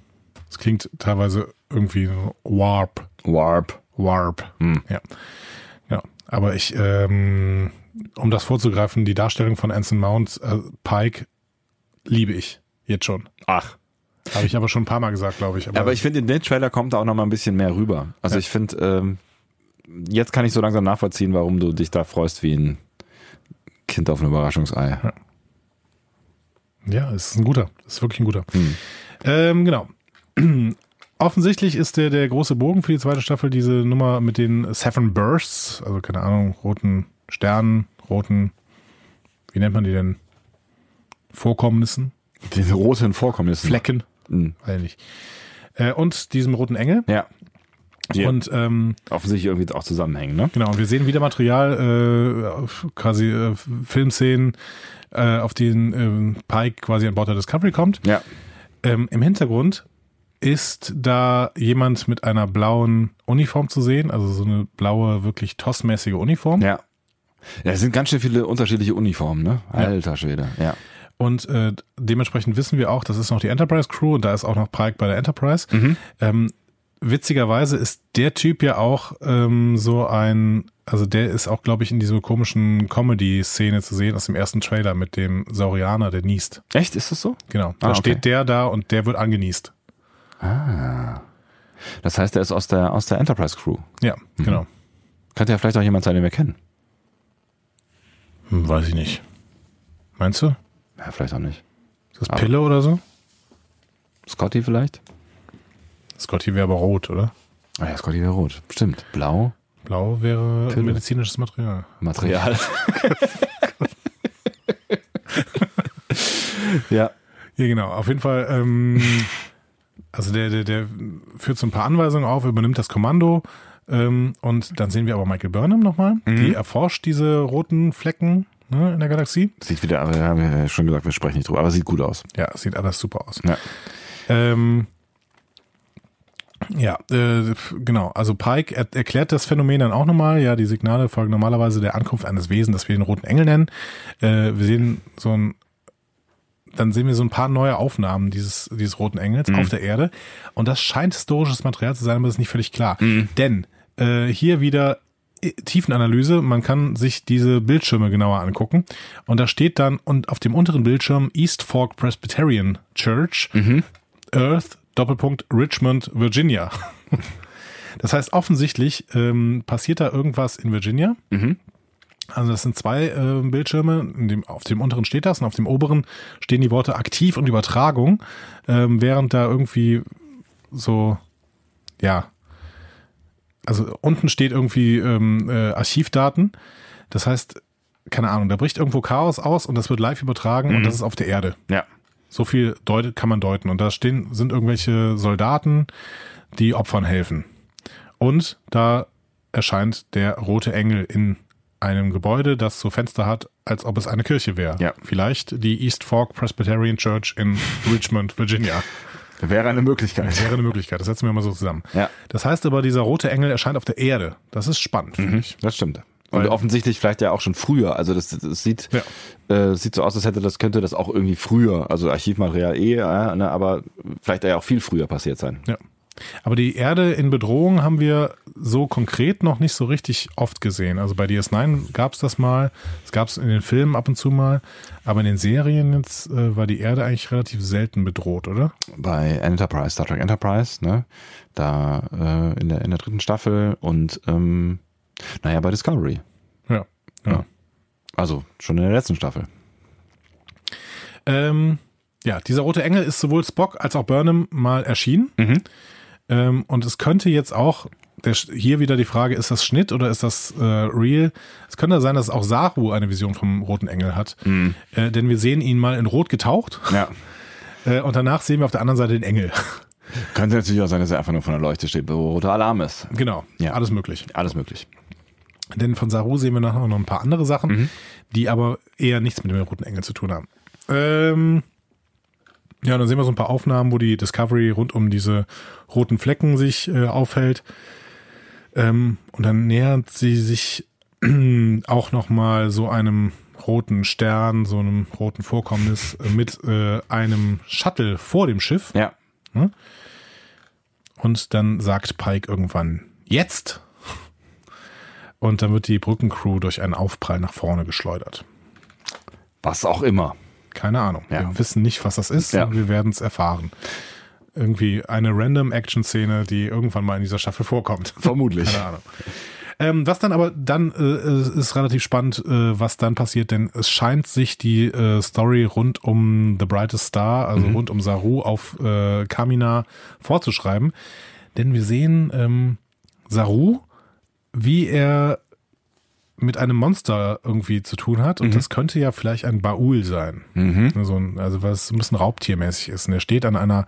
Speaker 2: Das klingt teilweise irgendwie so Warp.
Speaker 1: Warp.
Speaker 2: Warp.
Speaker 1: Hm.
Speaker 2: Ja. ja. Aber ich, ähm, um das vorzugreifen, die Darstellung von Anson Mount, äh, Pike, liebe ich. Jetzt schon.
Speaker 1: Ach.
Speaker 2: Habe ich aber schon ein paar Mal gesagt, glaube ich.
Speaker 1: Aber, aber ich finde, in den Trailer kommt da auch noch mal ein bisschen mehr rüber. Also
Speaker 2: Ja.
Speaker 1: ich finde, ähm, jetzt kann ich so langsam nachvollziehen, warum du dich da freust wie ein Kind auf ein Überraschungsei.
Speaker 2: Ja, es ist ein guter. Es ist wirklich ein guter.
Speaker 1: Hm.
Speaker 2: Ähm, genau. Offensichtlich ist der, der große Bogen für die zweite Staffel diese Nummer mit den Seven Bursts, also keine Ahnung, roten Sternen, roten, wie nennt man die denn? Vorkommnissen,
Speaker 1: Diese roten Vorkommnisse.
Speaker 2: Flecken,
Speaker 1: Hm.
Speaker 2: weiß ich nicht. Äh, und diesem roten Engel.
Speaker 1: Ja. Die
Speaker 2: Und ähm,
Speaker 1: offensichtlich irgendwie auch zusammenhängen, ne?
Speaker 2: Genau, und wir sehen wieder Material, äh, quasi äh, Filmszenen, äh, auf denen ähm, Pike quasi an Bord der Discovery kommt.
Speaker 1: Ja.
Speaker 2: Ähm, Im Hintergrund ist da jemand mit einer blauen Uniform zu sehen, also so eine blaue, wirklich tossmäßige Uniform.
Speaker 1: Ja. Ja, es sind ganz schön viele unterschiedliche Uniformen, ne? Alter Schwede. Ja.
Speaker 2: Und äh, dementsprechend wissen wir auch, das ist noch die Enterprise Crew und da ist auch noch Pike bei der Enterprise.
Speaker 1: Mhm.
Speaker 2: Ähm, witzigerweise ist der Typ ja auch ähm, so ein, also der ist auch, glaube ich, in dieser komischen Comedy-Szene zu sehen aus dem ersten Trailer mit dem Saurianer, der niest.
Speaker 1: Echt? Ist das so?
Speaker 2: Genau. Da
Speaker 1: Ah, okay.
Speaker 2: steht der da und der wird angenießt.
Speaker 1: Ah. Das heißt, er ist aus der, aus der Enterprise Crew.
Speaker 2: Ja,
Speaker 1: Mhm.
Speaker 2: genau.
Speaker 1: Könnte ja vielleicht auch jemand sein, den wir kennen.
Speaker 2: Hm, weiß ich nicht. Meinst du?
Speaker 1: Ja, vielleicht auch nicht.
Speaker 2: Ist das
Speaker 1: Aber-
Speaker 2: Pille oder so?
Speaker 1: Scotty vielleicht?
Speaker 2: Scotty wäre aber rot, oder?
Speaker 1: Ah ja, Scotty wäre rot. Stimmt. Blau.
Speaker 2: Blau wäre
Speaker 1: Pille.
Speaker 2: medizinisches Material.
Speaker 1: Material. ja.
Speaker 2: Ja, genau. Auf jeden Fall, ähm, also der, der, der führt so ein paar Anweisungen auf, übernimmt das Kommando. Ähm, und dann sehen wir aber Michael Burnham nochmal. Die erforscht diese roten Flecken ne, in der Galaxie.
Speaker 1: Sieht wieder, aber wir haben ja schon gesagt, wir sprechen nicht drüber, aber sieht gut aus.
Speaker 2: Ja, es sieht alles super aus.
Speaker 1: Ja.
Speaker 2: Ähm, ja, äh, genau. Also Pike er erklärt das Phänomen dann auch nochmal. Ja, die Signale folgen normalerweise der Ankunft eines Wesens, das wir den roten Engel nennen. Äh, wir sehen so ein, dann sehen wir so ein paar neue Aufnahmen dieses, dieses roten Engels auf der Erde. Und das scheint historisches Material zu sein, aber das ist nicht völlig klar. Denn äh, hier wieder äh, Tiefenanalyse, man kann sich diese Bildschirme genauer angucken und da steht dann und auf dem unteren Bildschirm East Fork Presbyterian Church, Earth, Doppelpunkt Richmond, Virginia. Das heißt, offensichtlich ähm, passiert da irgendwas in Virginia. Also das sind zwei äh, Bildschirme. Dem, auf dem unteren steht das und auf dem oberen stehen die Worte aktiv und Übertragung, ähm, während da irgendwie so, ja, also unten steht irgendwie ähm, äh, Archivdaten. Das heißt, keine Ahnung, da bricht irgendwo Chaos aus und das wird live übertragen und das ist auf der Erde.
Speaker 1: Ja.
Speaker 2: So viel deutet, kann man deuten. Und da stehen, sind irgendwelche Soldaten, die Opfern helfen. Und da erscheint der rote Engel in einem Gebäude, das so Fenster hat, als ob es eine Kirche wäre.
Speaker 1: Ja.
Speaker 2: Vielleicht die East Fork Presbyterian Church in Richmond, Virginia.
Speaker 1: Wäre eine Möglichkeit.
Speaker 2: Wäre eine Möglichkeit. Das setzen wir mal so zusammen.
Speaker 1: Ja.
Speaker 2: Das heißt aber, dieser rote Engel erscheint auf der Erde. Das ist spannend, finde ich.
Speaker 1: Das stimmt. Und
Speaker 2: Weil-
Speaker 1: offensichtlich vielleicht ja auch schon früher. Also das, das sieht,
Speaker 2: Ja.
Speaker 1: äh, sieht so aus, als hätte das, könnte das auch irgendwie früher, also Archivmaterial eh, äh, ne, aber vielleicht ja auch viel früher passiert sein.
Speaker 2: Ja. Aber die Erde in Bedrohung haben wir so konkret noch nicht so richtig oft gesehen. Also bei DS9 gab es das mal, es gab es in den Filmen ab und zu mal, aber in den Serien jetzt äh, war die Erde eigentlich relativ selten bedroht, oder?
Speaker 1: Bei Enterprise, Star Trek Enterprise, ne, da äh, in, der, in der dritten Staffel und ähm, naja, bei Discovery.
Speaker 2: Ja. ja.
Speaker 1: Ja. Also schon in der letzten Staffel.
Speaker 2: Ähm, ja, dieser rote Engel ist sowohl Spock als auch Burnham mal erschienen.
Speaker 1: Mhm.
Speaker 2: Ähm, und es könnte jetzt auch, der, hier wieder die Frage, ist das Schnitt oder ist das äh, real? Es könnte sein, dass auch Saru eine Vision vom roten Engel hat. Äh, denn wir sehen ihn mal in Rot getaucht
Speaker 1: Ja.
Speaker 2: äh, und danach sehen wir auf der anderen Seite den Engel.
Speaker 1: Könnte natürlich auch sein, dass er einfach nur von der Leuchte steht, wo roter Alarm ist.
Speaker 2: genau,
Speaker 1: Ja.
Speaker 2: alles möglich.
Speaker 1: Alles möglich.
Speaker 2: Denn von Saru sehen wir nachher noch ein paar andere Sachen, die aber eher nichts mit dem roten Engel zu tun haben. Ähm, ja, dann sehen wir so ein paar Aufnahmen, wo die Discovery rund um diese roten Flecken sich äh, aufhält. Ähm, und dann nähert sie sich auch noch mal so einem roten Stern, so einem roten Vorkommnis äh, mit äh, einem Shuttle vor dem Schiff.
Speaker 1: Ja.
Speaker 2: Und dann sagt Pike irgendwann, jetzt! Und dann wird die Brückencrew durch einen Aufprall nach vorne geschleudert.
Speaker 1: Was auch immer.
Speaker 2: Keine Ahnung.
Speaker 1: Ja.
Speaker 2: Wir wissen nicht, was das ist.
Speaker 1: Ja.
Speaker 2: und Wir werden es erfahren. Irgendwie eine random Action-Szene, die irgendwann mal in dieser Staffel vorkommt.
Speaker 1: Vermutlich.
Speaker 2: Keine Ahnung. Ähm, was dann aber dann äh, ist relativ spannend, äh, was dann passiert, denn es scheint sich die äh, Story rund um The Brightest Star, also rund um Saru auf äh, Kamina vorzuschreiben. Denn wir sehen ähm, Saru, wie er mit einem Monster irgendwie zu tun hat. Und das könnte ja vielleicht ein Baul sein. So ein, also was ein bisschen raubtiermäßig ist. Und er steht an einer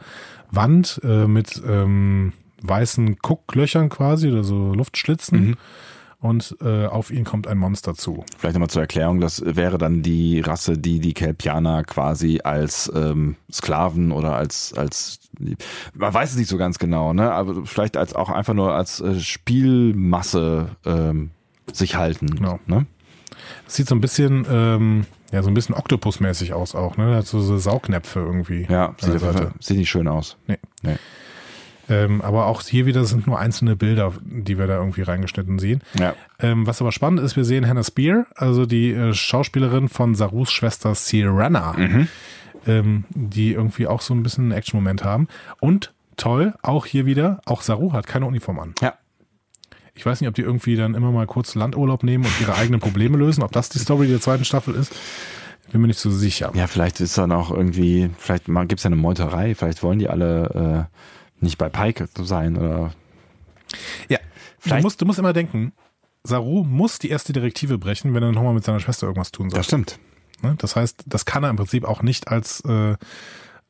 Speaker 2: Wand äh, mit ähm, weißen Gucklöchern quasi oder so Luftschlitzen. Und äh, auf ihn kommt ein Monster zu.
Speaker 1: Vielleicht nochmal zur Erklärung, das wäre dann die Rasse, die die Kelpianer quasi als ähm, Sklaven oder als, als man weiß es nicht so ganz genau, ne? Aber vielleicht als auch einfach nur als äh, Spielmasse ähm, sich halten.
Speaker 2: Genau.
Speaker 1: Ne?
Speaker 2: Das sieht so ein bisschen, ähm, ja, so ein bisschen Oktopusmäßig aus auch, ne? Hat so, Saugnäpfe irgendwie.
Speaker 1: Ja, sieht. Fall- sieht nicht schön aus.
Speaker 2: Nee.
Speaker 1: Nee.
Speaker 2: Ähm, aber auch hier wieder sind nur einzelne Bilder, die wir da irgendwie reingeschnitten sehen.
Speaker 1: Ja.
Speaker 2: Ähm, was aber spannend ist, wir sehen Hannah Spear, also die äh, Schauspielerin von Sarus Schwester Sirena, ähm, die irgendwie auch so ein bisschen einen Action-Moment haben. Und toll, auch hier wieder, auch Saru hat keine Uniform an.
Speaker 1: Ja.
Speaker 2: Ich weiß nicht, ob die irgendwie dann immer mal kurz Landurlaub nehmen und ihre eigenen Probleme lösen, ob das die Story der zweiten Staffel ist. Bin mir nicht so sicher.
Speaker 1: Ja, vielleicht ist dann auch irgendwie, vielleicht gibt es ja eine Meuterei, vielleicht wollen die alle äh, nicht bei Pike sein oder
Speaker 2: Ja,
Speaker 1: Vielleicht-
Speaker 2: du musst, du musst immer denken, Saru muss die erste Direktive brechen, wenn er nochmal mit seiner Schwester irgendwas tun soll.
Speaker 1: das stimmt.
Speaker 2: Ne? Das heißt, das kann er im Prinzip auch nicht als, äh,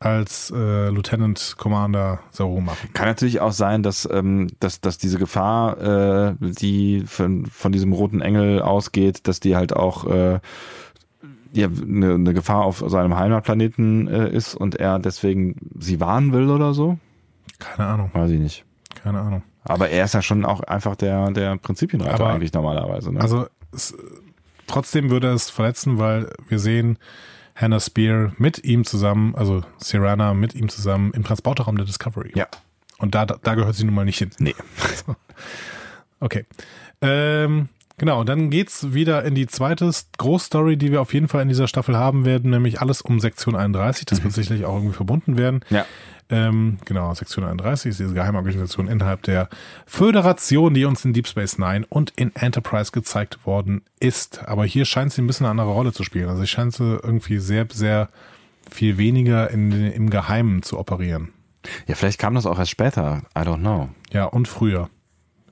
Speaker 2: als äh, Lieutenant Commander Saru machen.
Speaker 1: Kann natürlich auch sein, dass, ähm, dass, dass diese Gefahr, äh, die von, von diesem roten Engel ausgeht, dass die halt auch äh, ja, eine, eine Gefahr auf seinem Heimatplaneten äh, ist und er deswegen sie warnen will oder so.
Speaker 2: Keine Ahnung,
Speaker 1: Weiß ich nicht.
Speaker 2: keine Ahnung.
Speaker 1: Aber er ist ja schon auch einfach der, der Prinzipienreiter
Speaker 2: Aber-
Speaker 1: eigentlich normalerweise. Ne?
Speaker 2: Also es, trotzdem würde es verletzen, weil wir sehen Hannah Spear mit ihm zusammen, also Sirana mit ihm zusammen im Transporterraum der Discovery.
Speaker 1: ja.
Speaker 2: Und da, da gehört sie nun mal nicht hin.
Speaker 1: Nee.
Speaker 2: Okay. Ähm, genau, dann geht's wieder in die zweite Großstory, die wir auf jeden Fall in dieser Staffel haben werden, nämlich alles um Sektion 31. Das wird sicherlich auch irgendwie verbunden werden.
Speaker 1: Ja.
Speaker 2: Ähm, genau, Sektion 31 ist diese Geheimorganisation innerhalb der Föderation, die uns in Deep Space Nine und in Enterprise gezeigt worden ist. Aber hier scheint sie ein bisschen eine andere Rolle zu spielen. Also ich scheint sie irgendwie sehr, sehr viel weniger in, im Geheimen zu operieren.
Speaker 1: Ja, vielleicht kam das auch erst später. I don't know.
Speaker 2: Ja, und früher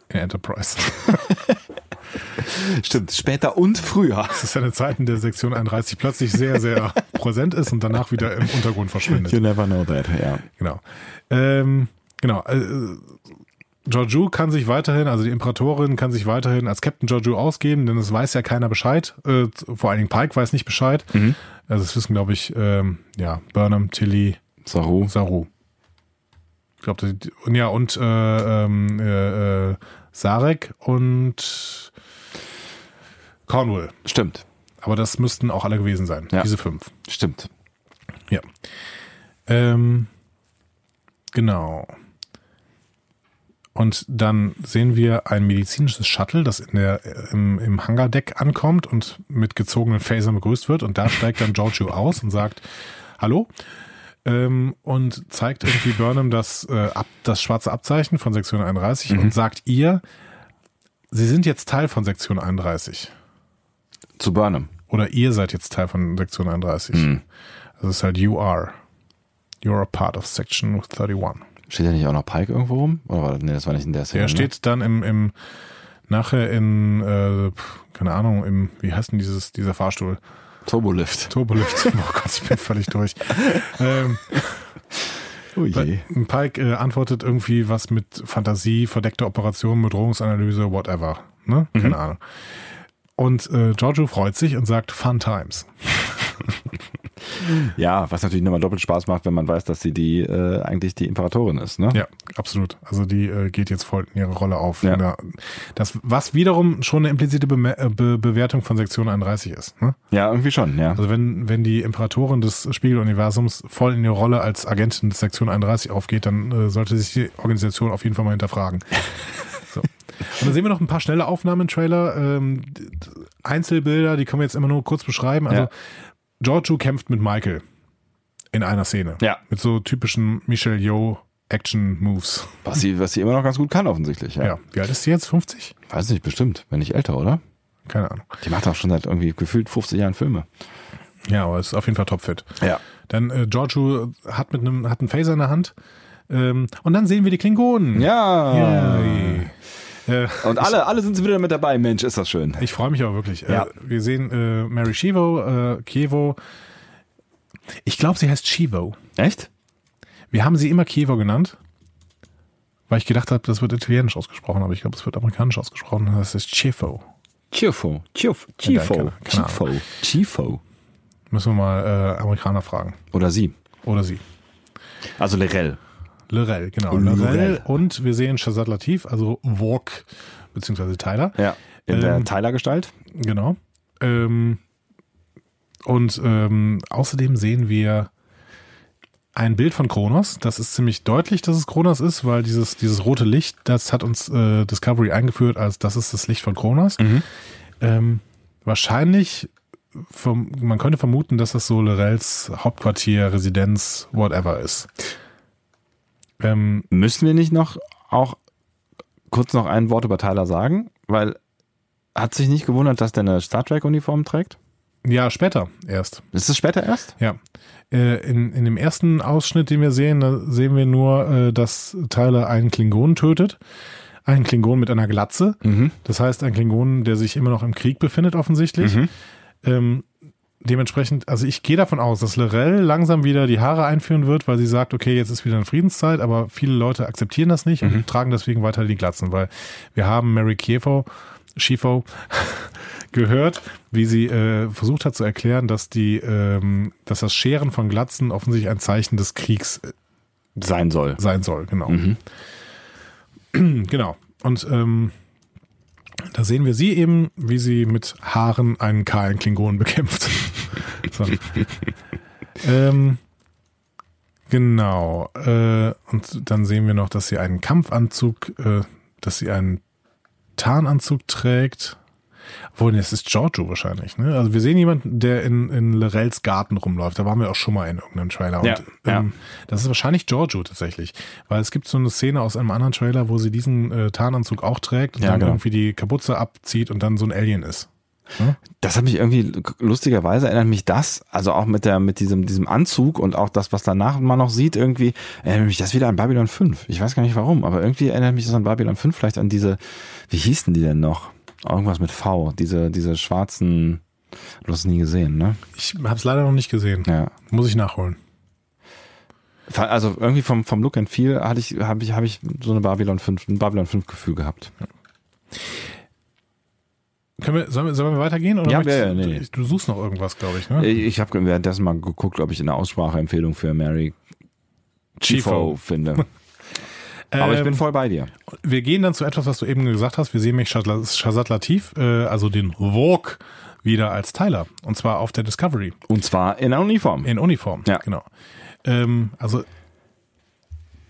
Speaker 2: in Enterprise.
Speaker 1: Stimmt, später und früher.
Speaker 2: Das ist eine Zeit, in der Sektion 31 plötzlich sehr, sehr präsent ist und danach wieder im Untergrund verschwindet.
Speaker 1: You never know that, ja.
Speaker 2: Genau. Ähm, genau. Äh, Georgiou kann sich weiterhin, also die Imperatorin kann sich weiterhin als Captain Georgiou ausgeben, denn es weiß ja keiner Bescheid. Äh, vor allen Dingen Pike weiß nicht Bescheid. Also das wissen, glaube ich, ähm, ja, Burnham, Tilly,
Speaker 1: Saru.
Speaker 2: Saru. Ich glaube, und ja, und äh, ähm, äh, äh, Sarek und Cornwall.
Speaker 1: Stimmt,
Speaker 2: Aber das müssten auch alle gewesen sein,
Speaker 1: Ja.
Speaker 2: diese fünf.
Speaker 1: stimmt.
Speaker 2: Ja. Ähm, genau. Und dann sehen wir ein medizinisches Shuttle, das in der, im, im Hangardeck ankommt und mit gezogenen Phasern begrüßt wird. Und da steigt dann Giorgio aus und sagt, hallo. Ähm, und zeigt irgendwie Burnham das, äh, ab, das schwarze Abzeichen von Sektion 31 und sagt ihr, sie sind jetzt Teil von Sektion 31.
Speaker 1: Zu Burnham.
Speaker 2: Oder ihr seid jetzt Teil von Sektion 31.
Speaker 1: Mhm.
Speaker 2: Also es ist halt you are. You are a part of Section 31.
Speaker 1: Steht da nicht auch noch Pike irgendwo rum? Oder war das, nee, das war nicht in der Szene.
Speaker 2: Der steht dann im, im nachher in, äh, keine Ahnung, im, wie heißt denn dieses, dieser Fahrstuhl?
Speaker 1: Ne? Turbolift.
Speaker 2: Turbolift. Oh Gott, ich bin völlig durch. ähm,
Speaker 1: Oh je.
Speaker 2: Pike äh, antwortet irgendwie was mit Fantasie, verdeckte Operation, Bedrohungsanalyse, whatever. Ne?
Speaker 1: Mhm.
Speaker 2: Keine Ahnung. Und äh, Giorgio freut sich und sagt Fun Times.
Speaker 1: Ja, was natürlich nochmal doppelt Spaß macht, wenn man weiß, dass sie die äh, eigentlich die Imperatorin ist, ne?
Speaker 2: Ja, absolut. Also die äh, geht jetzt voll in ihre Rolle auf.
Speaker 1: Ja.
Speaker 2: Ja. Das, was wiederum schon eine implizite Beme äh, Be Bewertung von Sektion 31 ist. Ne?
Speaker 1: Ja, irgendwie schon, ja.
Speaker 2: Also wenn, wenn die Imperatorin des Spiegeluniversums voll in ihre Rolle als Agentin des Sektion 31 aufgeht, dann äh, sollte sich die Organisation auf jeden Fall mal hinterfragen. so. Und dann sehen wir noch ein paar schnelle Aufnahmen im Trailer. Ähm, Einzelbilder, die können wir jetzt immer nur kurz beschreiben. Also
Speaker 1: Ja.
Speaker 2: Giorgio kämpft mit Michael in einer Szene.
Speaker 1: Ja.
Speaker 2: Mit so typischen Michelle Yeoh Action Moves.
Speaker 1: Was sie, was sie immer noch ganz gut kann, offensichtlich, ja.
Speaker 2: Ja. Wie alt ist sie jetzt? 50?
Speaker 1: Weiß nicht, bestimmt. Wenn nicht älter, oder?
Speaker 2: Keine Ahnung.
Speaker 1: Die macht auch schon seit irgendwie gefühlt 50 Jahren Filme.
Speaker 2: Ja, aber ist auf jeden Fall topfit.
Speaker 1: Ja.
Speaker 2: Dann äh, Giorgio hat mit einem hat einen Phaser in der Hand. Ähm, und dann sehen wir die Klingonen.
Speaker 1: Ja.
Speaker 2: Yay. Äh,
Speaker 1: Und alle, alle sind wieder mit dabei. Mensch, ist das schön.
Speaker 2: ich freue mich aber wirklich.
Speaker 1: Ja.
Speaker 2: Äh, wir sehen äh, Mary Shivo, äh, Kievo. Ich glaube, sie heißt Shivo.
Speaker 1: Echt?
Speaker 2: Wir haben sie immer Kievo genannt, weil ich gedacht habe, das wird italienisch ausgesprochen, aber ich glaube, es wird amerikanisch ausgesprochen. Das ist Chifo.
Speaker 1: Chifo. Chif,
Speaker 2: Ja,
Speaker 1: Chifo. Chifo. Chifo.
Speaker 2: Müssen wir mal äh, Amerikaner fragen.
Speaker 1: Oder sie.
Speaker 2: Oder sie.
Speaker 1: Also Lerell.
Speaker 2: Lorel, genau.
Speaker 1: Lorel.
Speaker 2: Und wir sehen Shazad Latif, also Walk, beziehungsweise Tyler.
Speaker 1: Ja. In der
Speaker 2: Ähm,
Speaker 1: Tyler-Gestalt.
Speaker 2: Genau. Ähm, und ähm, außerdem sehen wir ein Bild von Kronos. Das ist ziemlich deutlich, dass es Kronos ist, weil dieses, dieses rote Licht, das hat uns äh, Discovery eingeführt, als das ist das Licht von Kronos. Ähm, wahrscheinlich, vom, man könnte vermuten, dass das so Lorels Hauptquartier, Residenz, whatever ist. Ähm,
Speaker 1: Müssen wir nicht noch auch kurz noch ein Wort über Tyler sagen? Weil hat sich nicht gewundert, dass der eine Star Trek-Uniform trägt?
Speaker 2: ja, später erst.
Speaker 1: Ist es später erst?
Speaker 2: Ja. Äh, in, in dem ersten Ausschnitt, den wir sehen, da sehen wir nur, äh, dass Tyler einen Klingon tötet. Einen Klingon mit einer Glatze.
Speaker 1: Mhm.
Speaker 2: Das heißt, ein Klingon, der sich immer noch im Krieg befindet, offensichtlich.
Speaker 1: Mhm.
Speaker 2: Dementsprechend, also ich gehe davon aus, dass Lorel langsam wieder die Haare einführen wird, weil sie sagt, okay, jetzt ist wieder eine Friedenszeit, aber viele Leute akzeptieren das nicht und tragen deswegen weiter die Glatzen, weil wir haben Mary Kiefer, Schifo, gehört, wie sie äh, versucht hat zu erklären, dass die, ähm, dass das Scheren von Glatzen offensichtlich ein Zeichen des Kriegs äh,
Speaker 1: Sein soll.
Speaker 2: sein soll, genau. genau. Und ähm, da sehen wir sie eben, wie sie mit Haaren einen kahlen Klingonen bekämpft. so. ähm, genau. Äh, und dann sehen wir noch, dass sie einen Kampfanzug, äh, dass sie einen Tarnanzug trägt. Obwohl, nee, es ist Giorgio wahrscheinlich. Ne? Also wir sehen jemanden, der in, in Lorels Garten rumläuft. Da waren wir auch schon mal in irgendeinem Trailer.
Speaker 1: Ja,
Speaker 2: und,
Speaker 1: ja.
Speaker 2: ähm, das ist wahrscheinlich Giorgio tatsächlich. Weil es gibt so eine Szene aus einem anderen Trailer, wo sie diesen äh, Tarnanzug auch trägt und
Speaker 1: Ja,
Speaker 2: dann
Speaker 1: genau.
Speaker 2: irgendwie die Kapuze abzieht und dann so ein Alien ist.
Speaker 1: Das hat mich irgendwie, lustigerweise erinnert mich das, also auch mit der, mit diesem, diesem Anzug und auch das, was danach man noch sieht, irgendwie, erinnert mich das wieder an Babylon 5. Ich weiß gar nicht warum, aber irgendwie erinnert mich das an Babylon 5, vielleicht an diese, wie hießen die denn noch? Irgendwas mit V, diese, diese schwarzen, du hast es nie gesehen, ne?
Speaker 2: Ich habe es leider noch nicht gesehen.
Speaker 1: Ja.
Speaker 2: Muss ich nachholen.
Speaker 1: Also irgendwie vom, vom Look and Feel hatte ich, habe ich, habe ich so eine Babylon 5, ein Babylon 5 Gefühl gehabt.
Speaker 2: Können wir, sollen, wir, sollen wir weitergehen? Oder
Speaker 1: Ja,
Speaker 2: möchtest-
Speaker 1: ja, ja, nee, nee.
Speaker 2: Du suchst noch irgendwas, glaube ich, ne?
Speaker 1: Ich habe währenddessen mal geguckt, ob ich eine Ausspracheempfehlung für Mary.
Speaker 2: Chifo
Speaker 1: finde. Aber ich
Speaker 2: Ähm,
Speaker 1: bin voll bei dir.
Speaker 2: Wir gehen dann zu etwas, was du eben gesagt hast. Wir sehen mich Shazad Latif, äh, also den Vogue, wieder als Tyler. Und zwar auf der Discovery.
Speaker 1: Und zwar in einer Uniform.
Speaker 2: In Uniform.
Speaker 1: Ja.
Speaker 2: Genau. Ähm, also,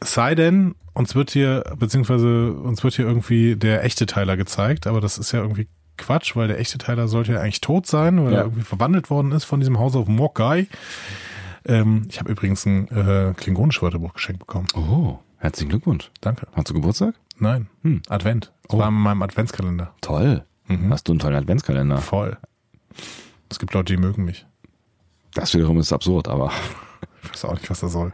Speaker 2: sei denn, uns wird hier, beziehungsweise uns wird hier irgendwie der echte Tyler gezeigt, aber das ist ja irgendwie Quatsch, weil der echte Tyler sollte ja eigentlich tot sein, weil
Speaker 1: Ja.
Speaker 2: er irgendwie verwandelt worden ist von diesem Haus auf Mokai. Ähm, ich habe übrigens ein äh, klingonisches Wörterbuch geschenkt bekommen.
Speaker 1: Oh, herzlichen Glückwunsch.
Speaker 2: Danke.
Speaker 1: Hast du Geburtstag?
Speaker 2: Nein.
Speaker 1: Hm.
Speaker 2: Advent. Das
Speaker 1: Oh.
Speaker 2: war in meinem Adventskalender.
Speaker 1: Toll.
Speaker 2: Mhm.
Speaker 1: Hast du einen tollen Adventskalender?
Speaker 2: Voll. Es gibt Leute, die mögen mich.
Speaker 1: Das wiederum ist absurd, aber.
Speaker 2: Ich weiß auch nicht, was das soll.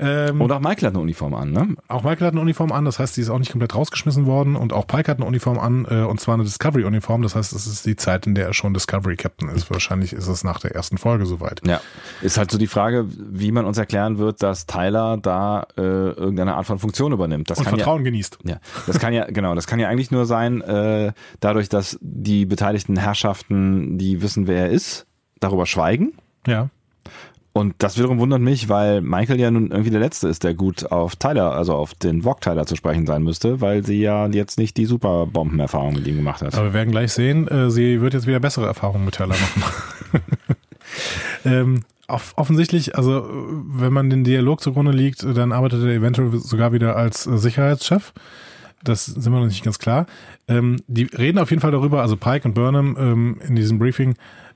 Speaker 2: Ähm,
Speaker 1: Und auch Michael hat eine Uniform an, ne?
Speaker 2: auch Michael hat eine Uniform an, das heißt, sie ist auch nicht komplett rausgeschmissen worden. Und auch Pike hat eine Uniform an, äh, und zwar eine Discovery-Uniform. Das heißt, es ist die Zeit, in der er schon Discovery-Captain ist. Wahrscheinlich ist es nach der ersten Folge soweit.
Speaker 1: Ja. Ist halt so die Frage, wie man uns erklären wird, dass Tyler da äh, irgendeine Art von Funktion übernimmt. Das
Speaker 2: Und
Speaker 1: kann ja,
Speaker 2: Vertrauen genießt.
Speaker 1: Ja, das kann ja, genau, das kann ja eigentlich nur sein, äh, dadurch, dass die beteiligten Herrschaften, die wissen, wer er ist, darüber schweigen.
Speaker 2: Ja.
Speaker 1: Und das wiederum wundert mich, weil Michael ja nun irgendwie der Letzte ist, der gut auf Tyler, also auf den Vogue-Tyler zu sprechen sein müsste, weil sie ja jetzt nicht die Superbombenerfahrung mit ihm gemacht hat.
Speaker 2: Aber wir werden gleich sehen, äh, sie wird jetzt wieder bessere Erfahrungen mit Tyler machen. ähm, off offensichtlich, also äh, wenn man den Dialog zugrunde liegt, dann arbeitet er eventuell sogar wieder als äh, Sicherheitschef. Das sind wir noch nicht ganz klar. Ähm, die reden auf jeden Fall darüber, also Pike und Burnham ähm, in diesem Briefing,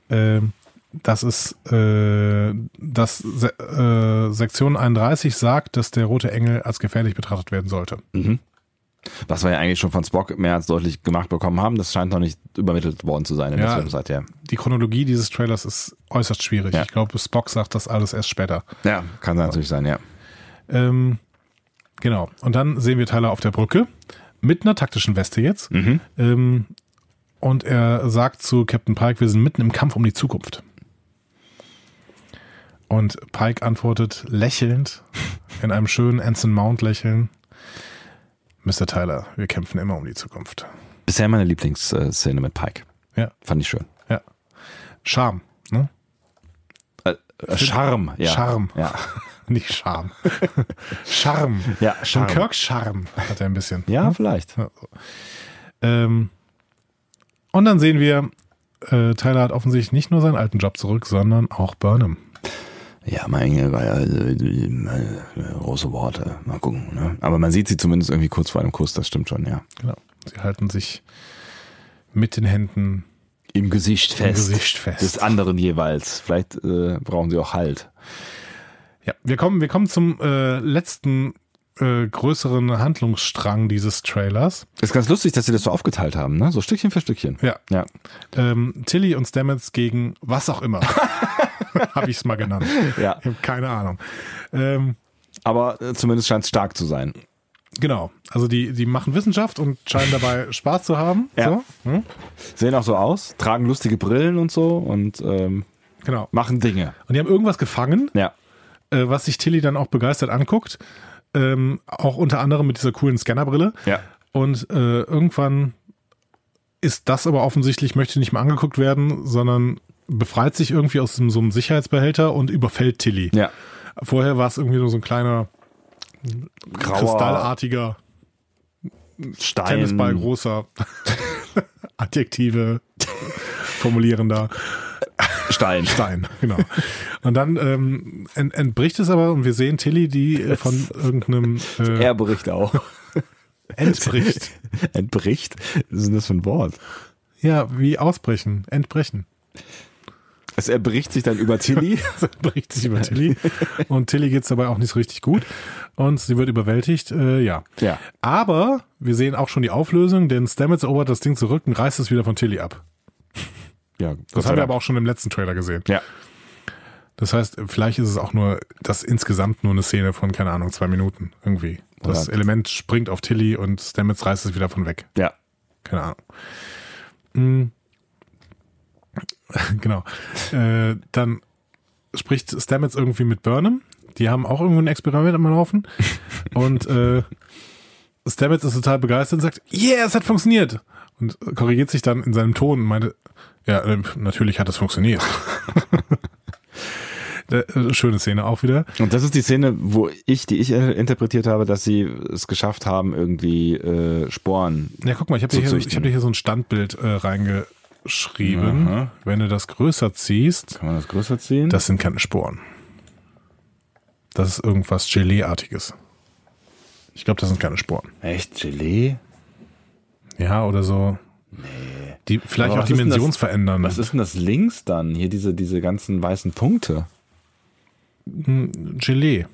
Speaker 2: ähm, dass es, äh, dass Se äh, Sektion 31 sagt, dass der rote Engel als gefährlich betrachtet werden sollte.
Speaker 1: Mhm. Was wir ja eigentlich schon von Spock mehr als deutlich gemacht bekommen haben, das scheint noch nicht übermittelt worden zu sein in
Speaker 2: Ja.
Speaker 1: der Zwischenzeit. Ja,
Speaker 2: Die Chronologie dieses Trailers ist äußerst schwierig.
Speaker 1: Ja.
Speaker 2: Ich glaube, Spock sagt das alles erst später.
Speaker 1: ja kann natürlich sein, ja.
Speaker 2: Ähm, genau. Und dann sehen wir Tyler auf der Brücke mit einer taktischen Weste jetzt.
Speaker 1: Mhm.
Speaker 2: Ähm, und er sagt zu Captain Pike, wir sind mitten im Kampf um die Zukunft. Und Pike antwortet lächelnd, in einem schönen Anson Mount Lächeln. Mr. Tyler, wir kämpfen immer um die Zukunft.
Speaker 1: Bisher meine Lieblingsszene mit Pike.
Speaker 2: Ja.
Speaker 1: Fand ich schön.
Speaker 2: Ja. Charme, ne?
Speaker 1: Äh, Charme, ja.
Speaker 2: Charme.
Speaker 1: Ja,
Speaker 2: Nicht Charme. Charme.
Speaker 1: ja
Speaker 2: So ein
Speaker 1: Charme.
Speaker 2: Kirk-Charme hat er ein bisschen.
Speaker 1: Ja, vielleicht.
Speaker 2: Ähm, und dann sehen wir, äh, Tyler hat offensichtlich nicht nur seinen alten Job zurück, sondern auch Burnham.
Speaker 1: Ja, meine war ja äh, äh, große Worte. Mal gucken. Ne? Aber man sieht sie zumindest irgendwie kurz vor einem Kuss, das stimmt schon, ja.
Speaker 2: Genau. Sie halten sich mit den Händen
Speaker 1: Im Gesicht
Speaker 2: im Gesicht fest.
Speaker 1: Des anderen jeweils. Vielleicht äh, brauchen sie auch Halt.
Speaker 2: Ja, wir kommen, wir kommen zum äh, letzten äh, größeren Handlungsstrang dieses Trailers.
Speaker 1: Ist ganz lustig, dass sie das so aufgeteilt haben, ne? So Stückchen für Stückchen.
Speaker 2: Ja.
Speaker 1: Ja.
Speaker 2: Ähm, Tilly und Stamets gegen was auch immer. Habe ich es mal genannt.
Speaker 1: ja.
Speaker 2: Ich habe keine Ahnung. Ähm,
Speaker 1: Aber äh, zumindest scheint es stark zu sein.
Speaker 2: genau. Also die, die machen Wissenschaft und scheinen dabei Spaß zu haben.
Speaker 1: Ja.
Speaker 2: So. Hm?
Speaker 1: Sehen auch so aus, tragen lustige Brillen und so und ähm,
Speaker 2: Genau.
Speaker 1: machen Dinge.
Speaker 2: Und die haben irgendwas gefangen,
Speaker 1: Ja.
Speaker 2: äh, was sich Tilly dann auch begeistert anguckt. Ähm, auch unter anderem mit dieser coolen Scannerbrille.
Speaker 1: Ja.
Speaker 2: Und äh, irgendwann ist das aber offensichtlich, möchte nicht mehr angeguckt werden, sondern befreit sich irgendwie aus dem, so einem Sicherheitsbehälter und überfällt Tilly.
Speaker 1: Ja.
Speaker 2: Vorher war es irgendwie nur so ein kleiner
Speaker 1: Grauer
Speaker 2: kristallartiger
Speaker 1: Stein.
Speaker 2: Tennisball großer Adjektive formulierender
Speaker 1: Stein.
Speaker 2: Stein, genau. Und dann ähm, ent, entbricht es aber und wir sehen Tilly, die äh, von irgendeinem äh,
Speaker 1: Er bricht auch.
Speaker 2: entbricht.
Speaker 1: Entbricht? Was ist denn das für ein Wort?
Speaker 2: Ja, wie ausbrechen, entbrechen.
Speaker 1: Es erbricht sich dann über Tilly.
Speaker 2: Bricht sich über Tilly. Und Tilly geht's dabei auch nicht so richtig gut. Und sie wird überwältigt, äh, ja.
Speaker 1: Ja.
Speaker 2: Aber wir sehen auch schon die Auflösung, denn Stamets erobert das Ding zurück und reißt es wieder von Tilly ab.
Speaker 1: Ja,
Speaker 2: Das haben wir aber auch schon im letzten Trailer gesehen.
Speaker 1: Ja.
Speaker 2: Das heißt, vielleicht ist es auch nur, das insgesamt nur eine Szene von, keine Ahnung, zwei Minuten irgendwie. Das
Speaker 1: Oder-
Speaker 2: Element springt auf Tilly und Stamets reißt es wieder von weg.
Speaker 1: Ja.
Speaker 2: Keine Ahnung. Genau. Äh, dann spricht Stamets irgendwie mit Burnham. Die haben auch irgendwo ein Experiment am Laufen. Und äh, Stamets ist total begeistert und sagt, yeah, es hat funktioniert. Und korrigiert sich dann in seinem Ton und meinte, ja, äh, natürlich hat es funktioniert. Äh, Schöne Szene auch wieder.
Speaker 1: Und das ist die Szene, wo ich, die ich äh, interpretiert habe, dass sie es geschafft haben, irgendwie äh, Sporen.
Speaker 2: Ja, guck mal, ich habe dir, hier- ich hab dir hier so ein Standbild äh, reingeschrieben.
Speaker 1: Aha.
Speaker 2: Wenn du das größer ziehst,
Speaker 1: Kann man das größer ziehen?
Speaker 2: das sind keine Sporen. Das ist irgendwas Gelee-artiges. Ich glaube, das sind keine Sporen.
Speaker 1: Echt? Gelee?
Speaker 2: Ja, oder so. Die vielleicht auch
Speaker 1: was ist denn das-
Speaker 2: dimensionsverändern.
Speaker 1: Was ist denn das links dann? Hier diese, diese ganzen weißen Punkte.
Speaker 2: Gelee.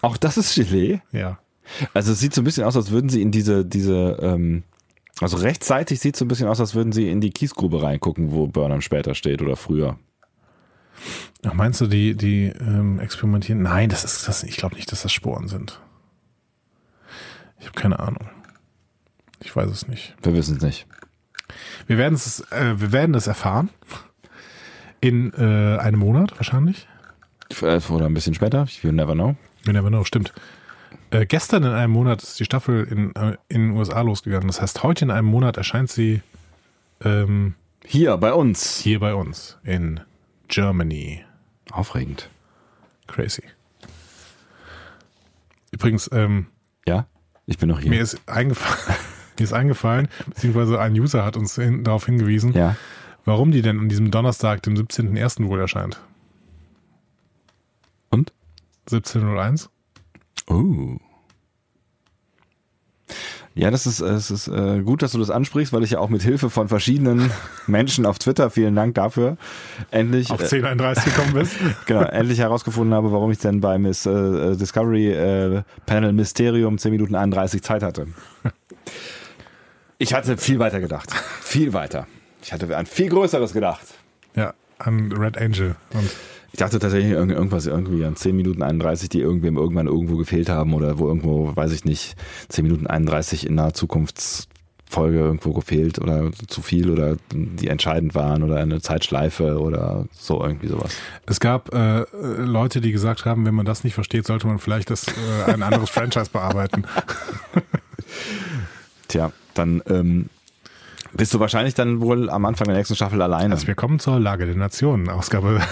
Speaker 1: Auch das ist Gelee?
Speaker 2: Ja.
Speaker 1: Also es sieht so ein bisschen aus, als würden sie in diese, diese, ähm, also rechtzeitig sieht es so ein bisschen aus, als würden sie in die Kiesgrube reingucken, wo Burnham später steht oder früher.
Speaker 2: Ach, meinst du, die, die ähm, experimentieren? Nein, das ist das. Ich glaube nicht, dass das Sporen sind. Ich habe keine Ahnung. Ich weiß es nicht.
Speaker 1: Wir wissen es nicht.
Speaker 2: Wir werden es, äh, wir werden es erfahren. In äh, einem Monat wahrscheinlich.
Speaker 1: Äh, Oder ein bisschen später, you never know.
Speaker 2: You never know, stimmt. Äh, gestern in einem Monat ist die Staffel in, äh, in den USA losgegangen. Das heißt, heute in einem Monat erscheint sie ähm,
Speaker 1: Hier bei uns.
Speaker 2: hier bei uns in Germany.
Speaker 1: Aufregend.
Speaker 2: Crazy. Übrigens, ähm,
Speaker 1: Ja, ich bin noch hier.
Speaker 2: mir ist eingefallen, mir ist eingefallen, beziehungsweise ein User hat uns hin, darauf hingewiesen,
Speaker 1: ja.
Speaker 2: warum die denn an diesem Donnerstag, dem 17.01. wohl erscheint.
Speaker 1: Und?
Speaker 2: 17.01?
Speaker 1: Oh. Ja, das ist, es ist äh, gut, dass du das ansprichst, weil ich ja auch mit Hilfe von verschiedenen Menschen auf Twitter, vielen Dank dafür, endlich,
Speaker 2: Auf
Speaker 1: äh,
Speaker 2: 10.31 gekommen bist.
Speaker 1: genau, endlich herausgefunden habe, warum ich denn bei Miss äh, Discovery äh, Panel Mysterium 10 Minuten 31 Zeit hatte. Ich hatte viel weiter gedacht. Viel weiter. Ich hatte an viel Größeres gedacht.
Speaker 2: Ja, an Red Angel. Und
Speaker 1: Ich dachte tatsächlich irgend- irgendwas irgendwie an 10 Minuten 31, die irgendwem irgendwann irgendwo gefehlt haben oder wo irgendwo, weiß ich nicht, 10 Minuten 31 in einer Zukunftsfolge irgendwo gefehlt oder zu viel oder die entscheidend waren oder eine Zeitschleife oder so irgendwie sowas.
Speaker 2: es gab äh, Leute, die gesagt haben, wenn man das nicht versteht, sollte man vielleicht das, äh, ein anderes Franchise bearbeiten.
Speaker 1: Tja, dann ähm, bist du wahrscheinlich dann wohl am Anfang der nächsten Staffel alleine.
Speaker 2: Also wir kommen zur Lage der Nationen, Ausgabe.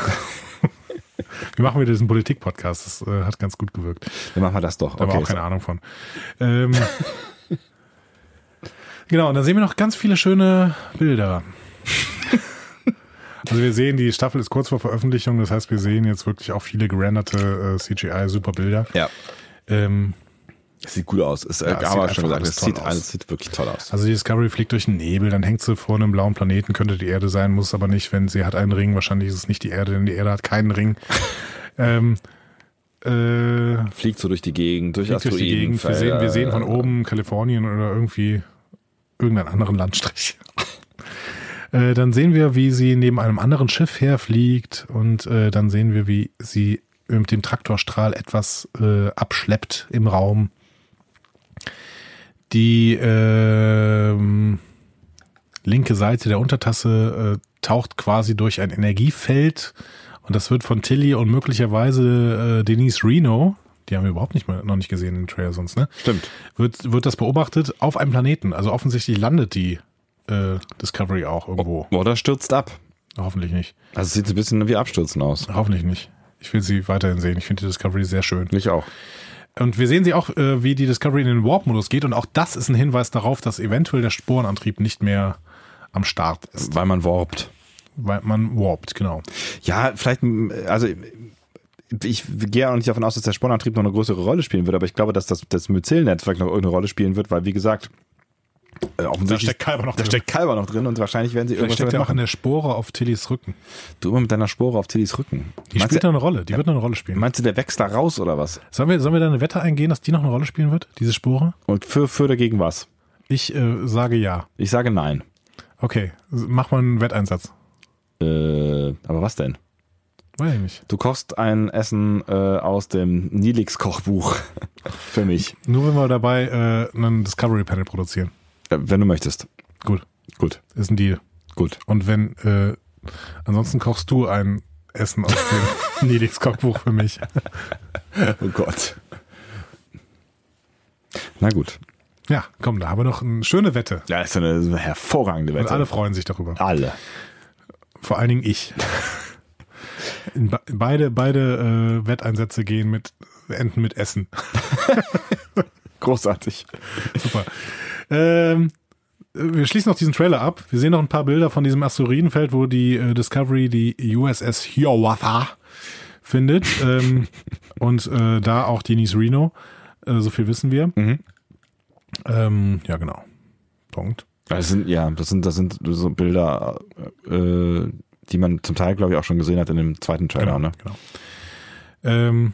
Speaker 2: wir machen wieder diesen Politik-Podcast, das äh, hat ganz gut gewirkt.
Speaker 1: Dann machen wir das doch. Okay,
Speaker 2: auch keine Ahnung von. Ähm, genau, und dann sehen wir noch ganz viele schöne Bilder. Also wir sehen, die Staffel ist kurz vor Veröffentlichung, das heißt, wir sehen jetzt wirklich auch viele gerenderte äh, CGI-Superbilder.
Speaker 1: Ja.
Speaker 2: Ähm,
Speaker 1: Es sieht gut aus. Es,
Speaker 2: Ja,
Speaker 1: äh,
Speaker 2: es
Speaker 1: haben wir
Speaker 2: sieht
Speaker 1: schon gesagt, es sieht, alles sieht wirklich toll aus.
Speaker 2: also die Discovery fliegt durch den Nebel, dann hängt sie vor einem blauen Planeten, könnte die Erde sein, muss es aber nicht, wenn sie hat einen Ring. Wahrscheinlich ist es nicht die Erde, denn die Erde hat keinen Ring. ähm, äh,
Speaker 1: Fliegt so durch die Gegend, durch
Speaker 2: fliegt durch die Gegend. Wir sehen, wir sehen von oben Kalifornien oder irgendwie irgendeinen anderen Landstrich. äh, dann sehen wir, wie sie neben einem anderen Schiff herfliegt und äh, dann sehen wir, wie sie mit dem Traktorstrahl etwas äh, abschleppt im Raum. Die, ähm, linke Seite der Untertasse äh, taucht quasi durch ein Energiefeld und das wird von Tilly und möglicherweise äh, Denise Reno, die haben wir überhaupt nicht mal, noch nicht gesehen im Trailer sonst, ne?
Speaker 1: Stimmt.
Speaker 2: Wird, wird das beobachtet auf einem Planeten. Also offensichtlich landet die äh, Discovery auch irgendwo.
Speaker 1: Oder stürzt ab.
Speaker 2: Hoffentlich nicht.
Speaker 1: Also es sieht ein bisschen wie Abstürzen aus.
Speaker 2: Hoffentlich nicht. Ich will sie weiterhin sehen. Ich finde die Discovery sehr schön.
Speaker 1: Ich auch.
Speaker 2: Und wir sehen sie auch, äh, wie die Discovery in den Warp-Modus geht. Und auch das ist ein Hinweis darauf, dass eventuell der Sporenantrieb nicht mehr am Start ist.
Speaker 1: Weil man warpt.
Speaker 2: Weil man warpt, genau.
Speaker 1: Ja, vielleicht, also ich gehe auch nicht davon aus, dass der Spornantrieb noch eine größere Rolle spielen wird, aber ich glaube, dass das, das Myzelnetzwerk noch irgendeine Rolle spielen wird, weil wie gesagt, äh,
Speaker 2: Da steckt Kalber noch
Speaker 1: da
Speaker 2: drin.
Speaker 1: steckt Kalber noch drin und wahrscheinlich werden sie
Speaker 2: Vielleicht
Speaker 1: irgendwas
Speaker 2: steckt ja
Speaker 1: damit
Speaker 2: auch
Speaker 1: machen.
Speaker 2: der Spore auf Tillys Rücken.
Speaker 1: Du immer mit deiner Spore auf Tillys Rücken.
Speaker 2: Die
Speaker 1: meinst,
Speaker 2: spielt noch eine Rolle. Die wird noch eine Rolle spielen.
Speaker 1: meinst du, der wächst da raus oder was?
Speaker 2: Sollen wir, sollen wir da eine Wette eingehen, dass die noch eine Rolle spielen wird, diese Spore?
Speaker 1: Und für, für oder gegen was?
Speaker 2: Ich äh, sage ja.
Speaker 1: Ich sage nein.
Speaker 2: Okay, mach mal einen Wetteinsatz.
Speaker 1: Äh, aber was denn?
Speaker 2: Weiß ich nicht.
Speaker 1: Du kochst ein Essen äh, aus dem Nilix-Kochbuch für mich,
Speaker 2: Nur wenn wir dabei äh, einen Discovery Panel produzieren.
Speaker 1: Wenn du möchtest.
Speaker 2: Gut,
Speaker 1: Gut,
Speaker 2: ist ein Deal.
Speaker 1: gut.
Speaker 2: Und wenn, äh, ansonsten kochst du ein Essen aus dem Nilix Kochbuch für mich.
Speaker 1: Oh Gott. Na gut.
Speaker 2: Ja, komm, da haben wir noch eine schöne Wette.
Speaker 1: Ja, ist eine, eine hervorragende
Speaker 2: Und
Speaker 1: Wette.
Speaker 2: alle freuen sich darüber.
Speaker 1: Alle.
Speaker 2: Vor allen Dingen ich. Be- beide beide äh, Wetteinsätze gehen mit enden mit Essen.
Speaker 1: Großartig.
Speaker 2: Super. Ähm, wir schließen noch diesen Trailer ab. Wir sehen noch ein paar Bilder von diesem Asteroidenfeld, wo die äh, Discovery die USS Hiawatha findet. ähm, und äh, da auch Denise Reno. Äh, so viel wissen wir.
Speaker 1: Mhm.
Speaker 2: Ähm, ja, genau. Punkt.
Speaker 1: Das sind, ja, das sind, das sind so Bilder, äh, die man zum Teil, glaube ich, auch schon gesehen hat in dem zweiten Trailer,
Speaker 2: Genau.
Speaker 1: ne?
Speaker 2: genau. Ähm,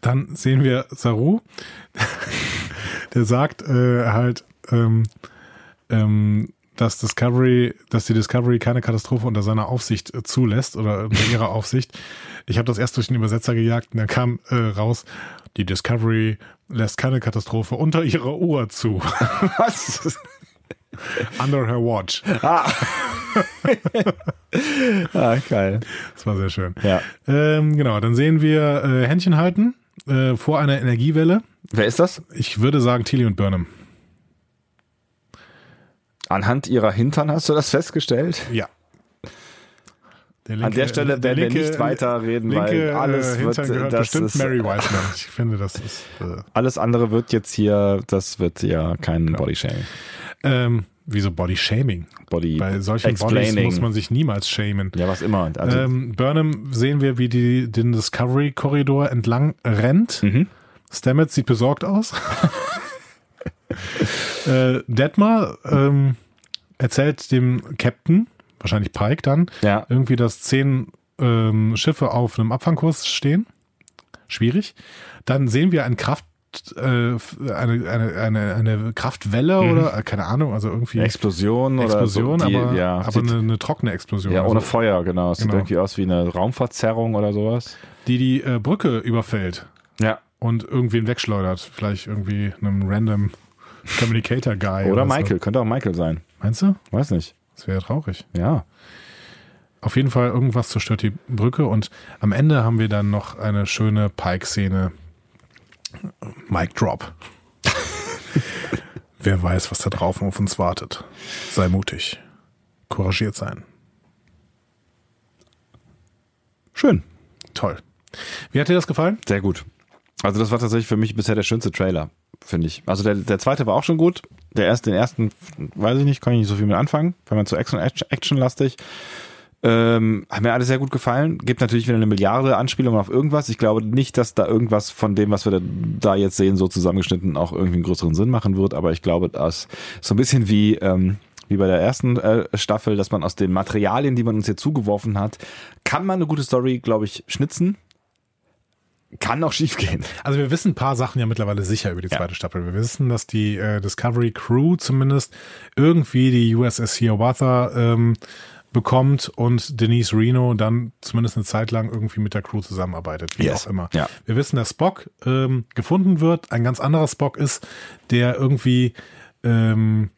Speaker 2: dann sehen wir Saru, der sagt äh, halt, ähm, ähm, dass Discovery, dass die Discovery keine Katastrophe unter seiner Aufsicht äh, zulässt oder unter ihrer Aufsicht. Ich habe das erst durch den Übersetzer gejagt und dann kam äh, raus, die Discovery lässt keine Katastrophe unter ihrer Uhr zu.
Speaker 1: Was?
Speaker 2: Under her watch.
Speaker 1: ah, geil.
Speaker 2: Das war sehr schön.
Speaker 1: Ja.
Speaker 2: Ähm, genau, dann sehen wir äh, Händchen halten äh, vor einer Energiewelle.
Speaker 1: Wer ist das?
Speaker 2: Ich würde sagen Tilly und Burnham.
Speaker 1: Anhand ihrer Hintern hast du das festgestellt?
Speaker 2: Ja. Der
Speaker 1: An der Stelle werden wir nicht weiter reden,
Speaker 2: linke,
Speaker 1: weil alles
Speaker 2: äh,
Speaker 1: wird,
Speaker 2: gehört
Speaker 1: das
Speaker 2: bestimmt
Speaker 1: ist,
Speaker 2: Mary Wiseman. Ich finde, das ist äh,
Speaker 1: alles andere wird jetzt hier, das wird ja kein Bodyshaming.
Speaker 2: ähm, wie so Body Shaming.
Speaker 1: Body
Speaker 2: Bei solchen Bodies
Speaker 1: explaining.
Speaker 2: muss man sich niemals shamen.
Speaker 1: ja, was immer. Also,
Speaker 2: Ähm, Burnham sehen wir, wie die den Discovery Korridor entlang rennt.
Speaker 1: mhm.
Speaker 2: Stamets sieht besorgt aus. äh, Detmar ähm, erzählt dem Captain, wahrscheinlich Pike dann,
Speaker 1: Ja.
Speaker 2: irgendwie, dass zehn ähm, Schiffe auf einem Abfangkurs stehen. Schwierig. Dann sehen wir ein Kraft, eine, eine, eine, eine Kraftwelle oder äh, keine Ahnung, also irgendwie
Speaker 1: Explosion,
Speaker 2: Explosion,
Speaker 1: oder so. Die,
Speaker 2: aber,
Speaker 1: ja,
Speaker 2: aber
Speaker 1: sieht,
Speaker 2: eine, eine trockene Explosion.
Speaker 1: ja, ohne
Speaker 2: also,
Speaker 1: Feuer, genau. Es sieht
Speaker 2: Genau.
Speaker 1: irgendwie aus wie eine Raumverzerrung oder sowas.
Speaker 2: die die äh, Brücke überfällt
Speaker 1: Ja.
Speaker 2: und irgendwen wegschleudert. Vielleicht irgendwie einem random Communicator Guy.
Speaker 1: Oder
Speaker 2: so.
Speaker 1: Michael, könnte auch Michael sein.
Speaker 2: Meinst du?
Speaker 1: Weiß nicht.
Speaker 2: Das wäre traurig.
Speaker 1: Ja.
Speaker 2: Auf jeden Fall, irgendwas zerstört die Brücke und am Ende haben wir dann noch eine schöne Pike-Szene. Mic Drop. Wer weiß, was da drauf auf uns wartet. Sei mutig. Couragiert sein.
Speaker 1: Schön.
Speaker 2: Toll. Wie hat dir das gefallen?
Speaker 1: Sehr gut. Also das war tatsächlich für mich bisher der schönste Trailer, finde ich. Also der, der zweite war auch schon gut. Der erste, den ersten, weiß ich nicht, kann ich nicht so viel mit anfangen, weil man zu Action, Action-lastig. Ähm, hat mir alles sehr gut gefallen. Gibt natürlich wieder eine Milliarde Anspielungen auf irgendwas. Ich glaube nicht, dass da irgendwas von dem, was wir da, jetzt sehen, so zusammengeschnitten auch irgendwie einen größeren Sinn machen wird. Aber ich glaube, das so ein bisschen wie, ähm, wie bei der ersten äh, Staffel, dass man aus den Materialien, die man uns hier zugeworfen hat, kann man eine gute Story, glaube ich, schnitzen. Kann auch schief gehen.
Speaker 2: Also wir wissen ein paar Sachen ja mittlerweile sicher über die
Speaker 1: Ja.
Speaker 2: zweite Staffel. Wir wissen, dass die äh, Discovery Crew zumindest irgendwie die USS Hiawatha ähm, bekommt und Denise Reno dann zumindest eine Zeit lang irgendwie mit der Crew zusammenarbeitet, wie
Speaker 1: Yes.
Speaker 2: auch immer.
Speaker 1: Ja.
Speaker 2: Wir wissen, dass Spock ähm, gefunden wird, ein ganz anderer Spock ist, der irgendwie ähm,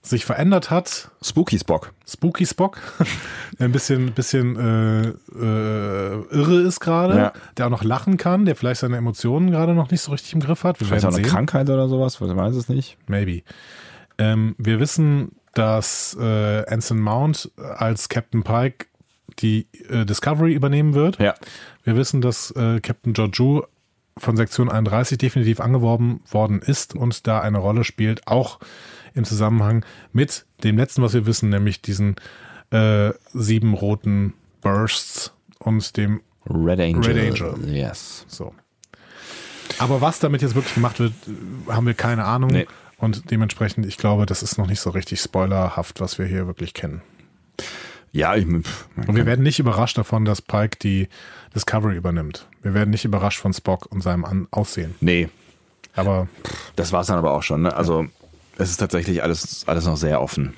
Speaker 2: sich verändert hat.
Speaker 1: Spooky Spock.
Speaker 2: Spooky Spock. ein bisschen, bisschen äh, äh, irre ist gerade.
Speaker 1: Ja.
Speaker 2: Der auch noch lachen kann, der vielleicht seine Emotionen gerade noch nicht so richtig im Griff hat. Wir
Speaker 1: Vielleicht auch eine
Speaker 2: sehen.
Speaker 1: Krankheit oder sowas, man weiß es nicht.
Speaker 2: Maybe. Ähm, wir wissen, dass äh, Anson Mount als Captain Pike die äh, Discovery übernehmen wird.
Speaker 1: Ja.
Speaker 2: Wir wissen, dass äh, Captain Georgiou von Sektion 31 definitiv angeworben worden ist und da eine Rolle spielt, auch im Zusammenhang mit dem letzten, was wir wissen, nämlich diesen äh, sieben roten Bursts und dem
Speaker 1: Red Angel.
Speaker 2: Red Angel.
Speaker 1: Yes.
Speaker 2: so. Aber was damit jetzt wirklich gemacht wird, äh, haben wir keine Ahnung.
Speaker 1: Nee.
Speaker 2: Und dementsprechend, ich glaube, das ist noch nicht so richtig spoilerhaft, was wir hier wirklich kennen.
Speaker 1: Ja, ich,
Speaker 2: Und wir werden nicht überrascht davon, dass Pike die Discovery übernimmt. Wir werden nicht überrascht von Spock und seinem An Aussehen.
Speaker 1: nee,
Speaker 2: Aber
Speaker 1: das war es dann aber auch schon. Ne? Also es ist tatsächlich alles, alles noch sehr offen.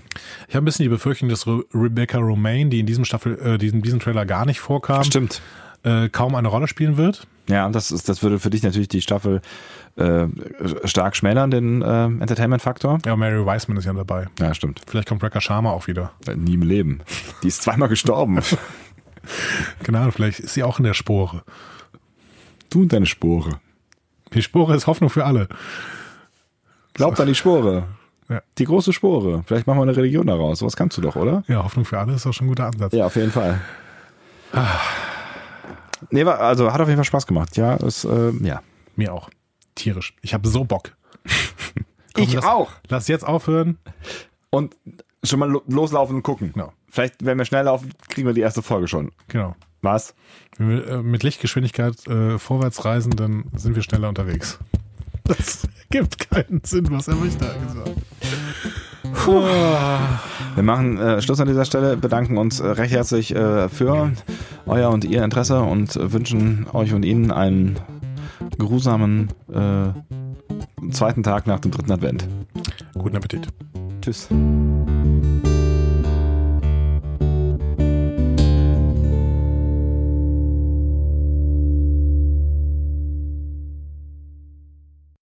Speaker 2: ich habe ein bisschen die Befürchtung, dass Re Rebecca Romaine, die in diesem Staffel, äh, diesem, diesem Trailer gar nicht vorkam,
Speaker 1: Stimmt.
Speaker 2: äh, kaum eine Rolle spielen wird.
Speaker 1: Ja, das ist, das würde für dich natürlich die Staffel äh, stark schmälern, den äh, Entertainment-Faktor.
Speaker 2: Ja, Mary Wiseman ist ja dabei.
Speaker 1: Ja, stimmt.
Speaker 2: Vielleicht kommt Rebecca Sharma auch wieder.
Speaker 1: Nie im Leben. Die ist zweimal gestorben.
Speaker 2: Genau, vielleicht ist sie auch in der Spore.
Speaker 1: Du und deine Spore.
Speaker 2: Die Spore ist Hoffnung für alle.
Speaker 1: Glaubt an die Spore.
Speaker 2: Ja.
Speaker 1: Die große Spore. Vielleicht machen wir eine Religion daraus. Sowas kannst du doch, oder?
Speaker 2: Ja, Hoffnung für alle ist auch schon ein guter Ansatz.
Speaker 1: Ja, auf jeden Fall. Nee, war, also hat auf jeden Fall Spaß gemacht. Ja, es, äh, ja.
Speaker 2: Mir auch. Tierisch. Ich habe so Bock. Komm,
Speaker 1: Ich
Speaker 2: lass,
Speaker 1: auch.
Speaker 2: Lass jetzt aufhören.
Speaker 1: Und schon mal lo- loslaufen und gucken.
Speaker 2: Genau.
Speaker 1: Vielleicht, wenn wir schnell laufen, kriegen wir die erste Folge schon.
Speaker 2: Genau.
Speaker 1: Was?
Speaker 2: Wenn wir äh, mit Lichtgeschwindigkeit äh, vorwärts reisen, dann sind wir schneller unterwegs. Das gibt keinen Sinn, was habe ich da gesagt?
Speaker 1: Wir machen äh, Schluss an dieser Stelle, bedanken uns äh, recht herzlich äh, für euer und ihr Interesse und äh, wünschen euch und Ihnen einen geruhsamen äh, zweiten Tag nach dem dritten Advent.
Speaker 2: Guten Appetit.
Speaker 1: Tschüss.